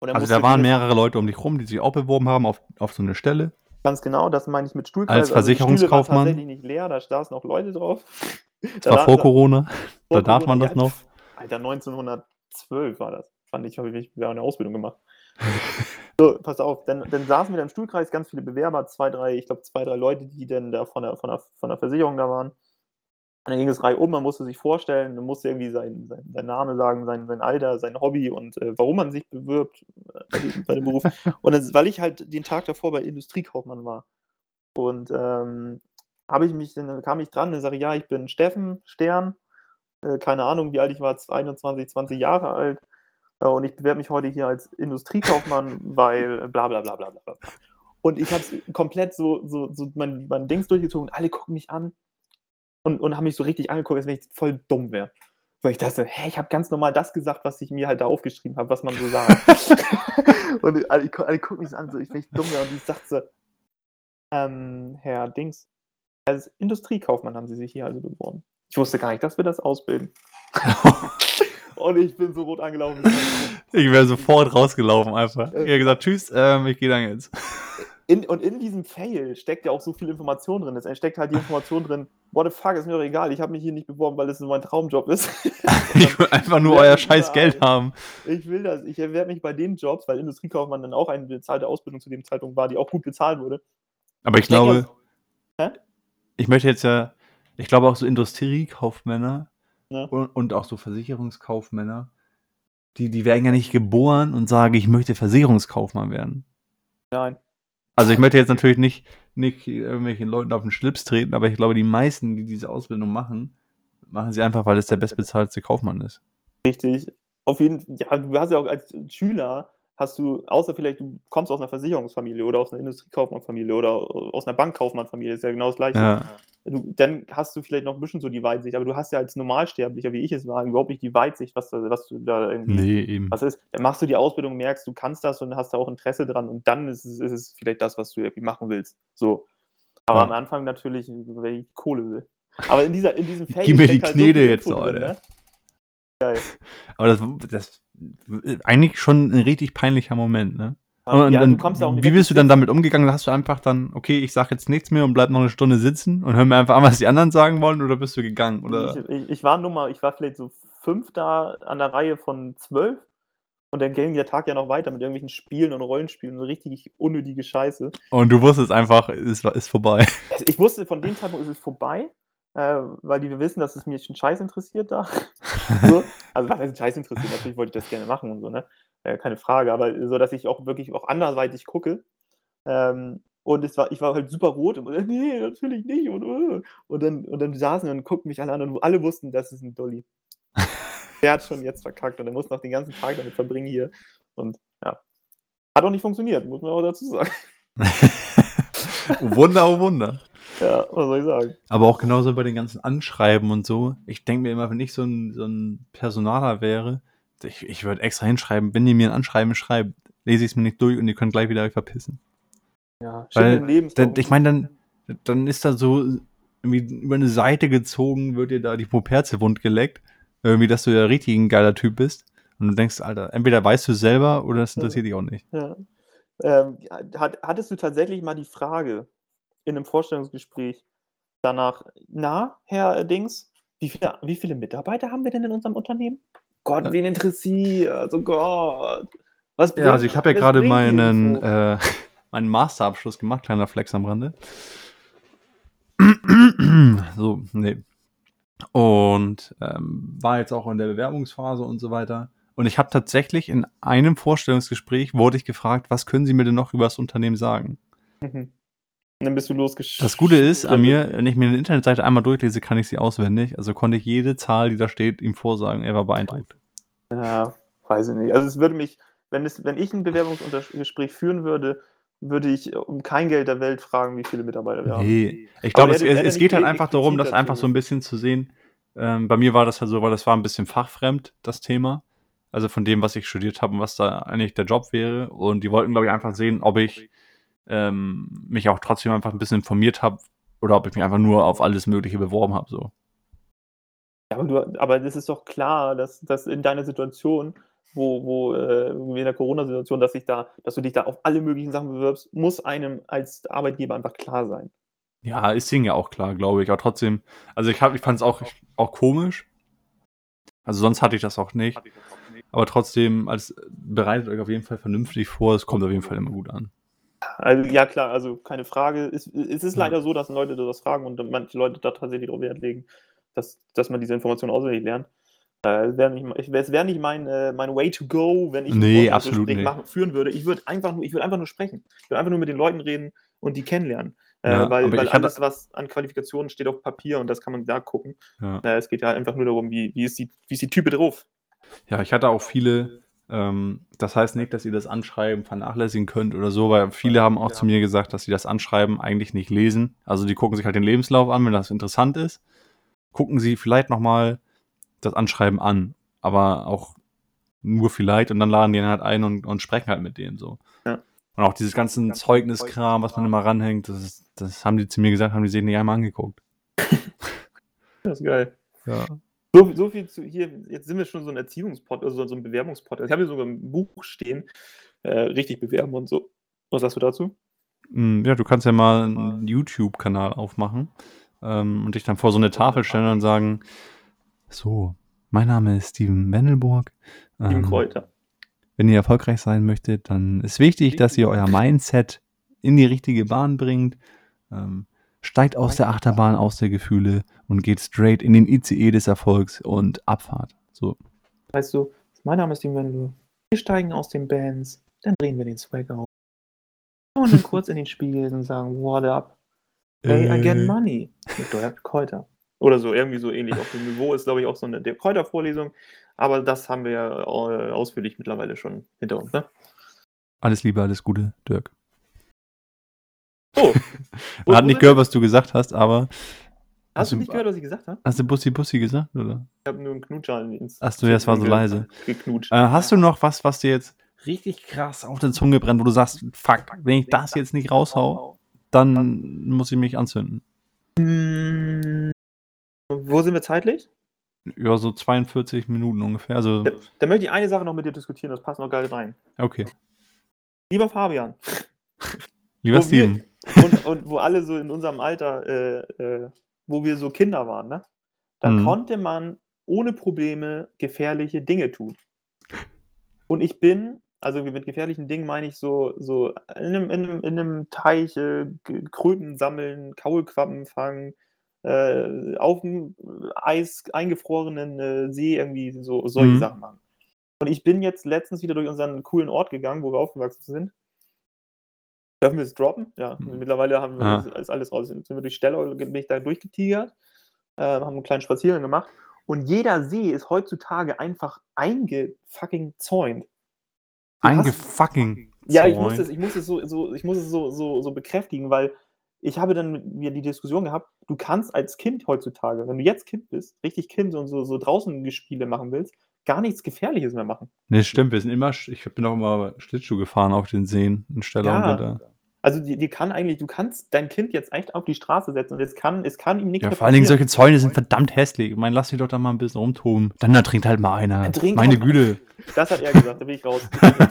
Also da waren mehrere Leute um dich rum, die sich auch beworben haben auf, auf so eine Stelle. Ganz genau, das meine ich mit Stuhlkreis. Als Also Versicherungskaufmann? tatsächlich nicht leer, da saßen noch Leute drauf. (laughs) Das war vor Corona. (laughs) Da darf man das noch. Alter, 1912 war das. Fand ich, habe ich eine Ausbildung gemacht. (laughs) so, pass auf, dann, dann saßen wir da im Stuhlkreis, ganz viele Bewerber, zwei, drei, ich glaube, zwei, drei Leute, die dann da von der, von der, von der Versicherung da waren. Und dann ging es reihum, man musste sich vorstellen, man musste irgendwie sein, sein, sein Name sagen, sein, sein Alter, sein Hobby und äh, warum man sich bewirbt äh, bei, dem, bei dem Beruf. (laughs) Und dann, weil ich halt den Tag davor bei Industriekaufmann war. Und ähm, habe ich mich, dann kam ich dran und sage, ja, ich bin Steffen Stern, äh, keine Ahnung, wie alt ich war, 21, 20 Jahre alt. Äh, und ich bewerbe mich heute hier als Industriekaufmann, (laughs) weil äh, bla bla bla bla bla. Und ich habe komplett so, so, so mein, mein Dings durchgezogen alle gucken mich an und, und haben mich so richtig angeguckt, als wenn ich voll dumm wäre. Weil ich dachte, hä, ich habe ganz normal das gesagt, was ich mir halt da aufgeschrieben habe, was man so sagt. (laughs) und alle, alle gucken mich so an, so, ich bin echt dumm wäre. Und ich sagte so, ähm, Herr Dings, als Industriekaufmann haben Sie sich hier also beworben. Ich wusste gar nicht, dass wir das ausbilden. (laughs) und ich bin so rot angelaufen. Ich wäre sofort rausgelaufen einfach. Ich hätte gesagt, tschüss, ähm, ich gehe dann jetzt. In, und in diesem Fail steckt ja auch so viel Information drin. Es steckt halt die Information drin, what the fuck, ist mir doch egal, ich habe mich hier nicht beworben, weil es mein Traumjob ist. (laughs) Ich will einfach nur (laughs) euer ich scheiß Geld haben. Ich will das. Ich erwerbe mich bei den Jobs, weil Industriekaufmann dann auch eine bezahlte Ausbildung zu dem Zeitpunkt war, die auch gut bezahlt wurde. Aber ich denke, glaube, Hä? ich möchte jetzt ja, ich glaube auch so Industriekaufmänner Ja. und, und auch so Versicherungskaufmänner, die, die werden ja nicht geboren und sagen, ich möchte Versicherungskaufmann werden. Nein. Also ich möchte jetzt natürlich nicht, nicht irgendwelchen Leuten auf den Schlips treten, aber ich glaube, die meisten, die diese Ausbildung machen, machen sie einfach, weil es der bestbezahlte Kaufmann ist. Richtig. Auf jeden Fall, ja, du hast ja auch als Schüler, hast du, außer vielleicht, du kommst aus einer Versicherungsfamilie oder aus einer Industriekaufmannfamilie oder aus einer Bankkaufmannfamilie, ist ja genau das Gleiche. Ja. Du, dann hast du vielleicht noch ein bisschen so die Weitsicht, aber du hast ja als Normalsterblicher, wie ich es war, überhaupt nicht die Weitsicht, was, da, was du da irgendwie Nee, eben. was ist. Dann machst du die Ausbildung, merkst, du kannst das und hast da auch Interesse dran und dann ist es, ist es vielleicht das, was du irgendwie machen willst. So. Aber Ja. am Anfang natürlich, weil ich Kohle will. Aber in, dieser, in diesem Feld Gib mir die halt Knete viel jetzt, Alter. ne? Geil. (laughs) Aber das, das eigentlich schon ein richtig peinlicher Moment, ne? Ja, dann, du kommst ja nicht wie bist du dann damit umgegangen? Hast du einfach dann, okay, ich sag jetzt nichts mehr und bleib noch eine Stunde sitzen und hör mir einfach an, was die anderen sagen wollen, oder bist du gegangen? Oder? Ich, ich, ich war Nummer, ich war vielleicht so fünf da an der Reihe von zwölf und dann ging der Tag ja noch weiter mit irgendwelchen Spielen und Rollenspielen, so richtig unnötige Scheiße. Und du wusstest einfach, es war- ist vorbei. Also ich wusste, von dem Zeitpunkt ist es vorbei, äh, weil die wir wissen, dass es mich schon scheiß interessiert da. (laughs) so. Also was heißt scheiß interessiert? Natürlich wollte ich das gerne machen und so, ne? Äh, keine Frage, aber so, dass ich auch wirklich auch anderweitig gucke. Ähm, und es war, ich war halt super rot und äh, nee, natürlich nicht. Und, äh. und, dann, und dann saßen und guckten mich alle an und alle wussten, das ist ein Dolly. (laughs) Der hat schon jetzt verkackt und er muss noch den ganzen Tag damit verbringen hier. Und ja. Hat auch nicht funktioniert, muss man auch dazu sagen. (laughs) Wunder, oh Wunder. Ja, was soll ich sagen? Aber auch genauso bei den ganzen Anschreiben und so. Ich denke mir immer, wenn ich so ein, so ein Personaler wäre, ich, ich würde extra hinschreiben, wenn ihr mir ein Anschreiben schreibt, lese ich es mir nicht durch und ihr könnt gleich wieder euch verpissen. Ja, Weil, im Leben Dann, ich meine, dann, dann ist da so irgendwie über eine Seite gezogen, wird dir da die Puperze wund geleckt. Irgendwie, dass du ja richtig ein geiler Typ bist. Und du denkst, Alter, entweder weißt du es selber oder es interessiert dich auch nicht. Ja. Ähm, hat, hattest du tatsächlich mal die Frage in einem Vorstellungsgespräch danach, na, Herr Dings, wie viele, wie viele Mitarbeiter haben wir denn in unserem Unternehmen? Gott, wen interessiert? Oh Gott. Was Ja, also ich habe ja gerade bringt meinen, Info? äh, (laughs) meinen Masterabschluss gemacht, kleiner Flex am Rande. (clears throat) so, nee. Und ähm, war jetzt auch in der Bewerbungsphase und so weiter. Und ich habe tatsächlich in einem Vorstellungsgespräch wurde ich gefragt, was können Sie mir denn noch über das Unternehmen sagen? Mhm. Und dann bist du losgeschickt. Das Gute ist an mir, wenn ich mir eine Internetseite einmal durchlese, kann ich sie auswendig. Also konnte ich jede Zahl, die da steht, ihm vorsagen. Er war beeindruckt. Ja, weiß ich nicht. Also es würde mich, wenn, es, wenn ich ein Bewerbungsgespräch führen würde, würde ich um kein Geld der Welt fragen, wie viele Mitarbeiter wir haben. Nee, ich glaube, es, es nicht geht halt einfach darum, das einfach so ein bisschen zu sehen. Ähm, bei mir war das halt so, weil das war ein bisschen fachfremd, das Thema. also von dem, was ich studiert habe und was da eigentlich der Job wäre. Und die wollten, glaube ich, einfach sehen, ob ich ähm, mich auch trotzdem einfach ein bisschen informiert habe oder ob ich mich einfach nur auf alles Mögliche beworben habe. So. Ja, aber, du, aber das ist doch klar, dass, dass in deiner Situation, wo, wo äh, in der Corona-Situation, dass, da, dass du dich da auf alle möglichen Sachen bewirbst, muss einem als Arbeitgeber einfach klar sein. Ja, ist ihnen ja auch klar, glaube ich. Aber trotzdem, also ich, ich fand es auch, auch komisch. Also sonst hatte ich das auch nicht. Aber trotzdem, als bereitet euch auf jeden Fall vernünftig vor. Es kommt auf jeden Fall immer gut an. Also, ja, klar, also keine Frage. Es, es ist leider so, dass Leute das fragen und manche Leute da tatsächlich darauf Wert legen, dass, dass man diese Informationen auswendig lernt. Äh, es wäre nicht, wär nicht mein, äh, mein Way to go, wenn ich nee, ein Gespräch machen, führen würde. Ich würde einfach, nur, würd einfach nur sprechen. Ich würde einfach nur mit den Leuten reden und die kennenlernen. Äh, ja, weil weil alles, was an Qualifikationen steht auf Papier und das kann man da gucken. Ja. Äh, es geht ja einfach nur darum, wie, wie, ist die, wie ist die Type drauf. Ja, ich hatte auch viele, ähm, das heißt nicht, dass ihr das Anschreiben vernachlässigen könnt oder so, weil viele haben auch ja. zu mir gesagt, dass sie das Anschreiben eigentlich nicht lesen. Also die gucken sich halt den Lebenslauf an, wenn das interessant ist. Gucken sie vielleicht nochmal das Anschreiben an, aber auch nur vielleicht und dann laden die dann halt ein und, und sprechen halt mit denen so. Ja. Und auch dieses ganze Zeugniskram, was man immer ranhängt, das, ist, das haben die zu mir gesagt, haben die sich nicht einmal angeguckt. (laughs) das ist geil. Ja. So, so, viel zu hier, jetzt sind wir schon so ein Erziehungspot, also so ein Bewerbungspot. Ich habe hier sogar ein Buch stehen, äh, richtig bewerben und so. Was sagst du dazu? Hm, ja, du kannst ja mal einen YouTube-Kanal aufmachen ähm, und dich dann vor so eine Tafel stellen und sagen, so, mein Name ist Steven Wendelburg. Ähm, Kräuter. Wenn ihr erfolgreich sein möchtet, dann ist wichtig, dass ihr euer Mindset in die richtige Bahn bringt. Ähm, steigt aus der Achterbahn, aus der Gefühle und geht straight in den ICE des Erfolgs und Abfahrt. So. Weißt du, mein Name ist Steven Wendelburg. Wir steigen aus den Bands, dann drehen wir den Swag auf. Und dann kurz in den Spiegel und sagen, what up? Hey, I get money. Mit Dirk Kräuter. Oder so, irgendwie so ähnlich. Auf dem Niveau ist, glaube ich, auch so eine Kräutervorlesung. Aber das haben wir ja äh, ausführlich mittlerweile schon hinter uns. Ne? Alles Liebe, alles Gute, Dirk. Oh. (laughs) Man hat nicht gehört, was du gesagt hast, aber. Hast, du nicht gehört, was ich gesagt habe? Hast du Bussi Bussi gesagt, oder? Ich habe nur einen Knutscher ins. Achso, ja, es war so leise. Geknutscht. Äh, hast du noch was, was dir jetzt richtig krass auf der Zunge brennt, wo du sagst, fuck, wenn ich das jetzt nicht raushau, dann muss ich mich anzünden? Hm, wo sind wir zeitlich? Ja, so 42 Minuten ungefähr. Also da, da möchte ich eine Sache noch mit dir diskutieren, das passt noch geil rein. Okay. Lieber Fabian. Lieber Steven. Und, und, wo alle so in unserem Alter, äh, äh, wo wir so Kinder waren, ne? Da mhm. konnte man ohne Probleme gefährliche Dinge tun. Und ich bin, also mit gefährlichen Dingen meine ich so, so in einem, in einem, in einem Teich äh, Kröten sammeln, Kaulquappen fangen, äh, auf dem Eis eingefrorenen äh, See irgendwie so solche mhm. Sachen machen. Und ich bin jetzt letztens wieder durch unseren coolen Ort gegangen, wo wir aufgewachsen sind. Dürfen wir es droppen? Ja, mhm. mittlerweile haben wir ah. alles, alles raus. Sind wir durch Stellau, bin ich da durchgetigert, äh, haben einen kleinen Spaziergang gemacht. Und jeder See ist heutzutage einfach eingefucking zäunt. Eingefucking Ja, ich muss es, ich muss es, so, so, ich muss es so, so, so bekräftigen, weil ich habe dann mit mir die Diskussion gehabt, du kannst als Kind heutzutage, wenn du jetzt Kind bist, richtig Kind und so, so draußen Spiele machen willst, gar nichts Gefährliches mehr machen. Ne, stimmt, wir sind immer, ich bin auch immer Schlittschuh gefahren auf den Seen in Stellau. Ja, also die, die kann eigentlich, du kannst dein Kind jetzt echt auf die Straße setzen und es kann, es kann ihm nichts ja, mehr Vor allen Dingen solche Zäune sind verdammt hässlich. Ich meine, lass dich doch da mal ein bisschen rumtoben. Dann da trinkt halt mal einer. Meine Güte. Das hat er gesagt, da bin ich raus.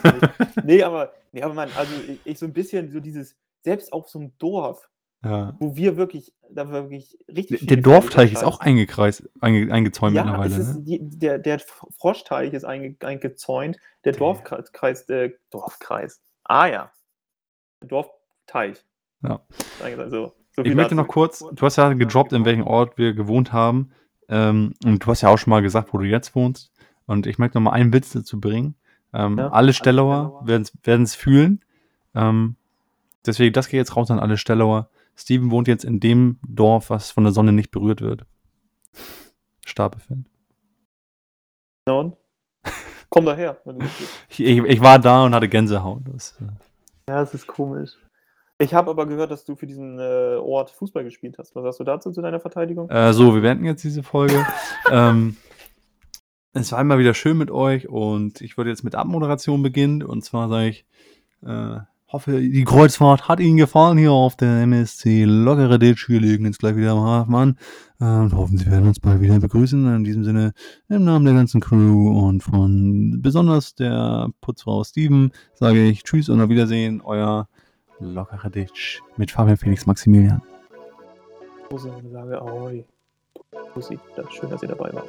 (laughs) nee, aber, nee, aber man, also ich, so ein bisschen so dieses, selbst auf so einem Dorf, ja. Wo wir wirklich, da wirklich richtig. Der Dorfteich ist auch eingekreist, einge, eingezäunt ja, mittlerweile. Ist, ne? die, der, der Froschteich ist einge, eingezäunt, der Dorfkreis, der Dorfkreis. Ah ja. Der Dorfteich. Ja. So, so ich möchte noch kurz, du hast ja gedroppt, in welchem Ort wir gewohnt haben. Ähm, und du hast ja auch schon mal gesagt, wo du jetzt wohnst. Und ich möchte noch mal einen Witz dazu bringen. Ähm, ja, alle Stellauer werden es fühlen. Ähm, deswegen, das geht jetzt raus an alle Stellauer. Steven wohnt jetzt in dem Dorf, was von der Sonne nicht berührt wird. Stapelfeld. Ja und? Komm daher. ich, (laughs) ich, ich, war da und hatte Gänsehaut. Das, äh ja, das ist komisch. Ich habe aber gehört, dass du für diesen äh, Ort Fußball gespielt hast. Was sagst du dazu zu deiner Verteidigung? Äh, so, wir beenden jetzt diese Folge. (laughs) ähm, Es war immer wieder schön mit euch und ich würde jetzt mit Abmoderation beginnen. Und zwar sage ich, äh, hoffe, die Kreuzfahrt hat Ihnen gefallen hier auf der MSC Lockere Ditch. Wir legen jetzt gleich wieder am Hafen an und hoffen, Sie werden uns bald wieder begrüßen. In diesem Sinne, im Namen der ganzen Crew und von besonders der Putzfrau Steven sage ich Tschüss und auf Wiedersehen, euer Lockere Ditch mit Fabian Felix Maximilian. Und sage Ahoi. Ist schön, dass ihr dabei wart.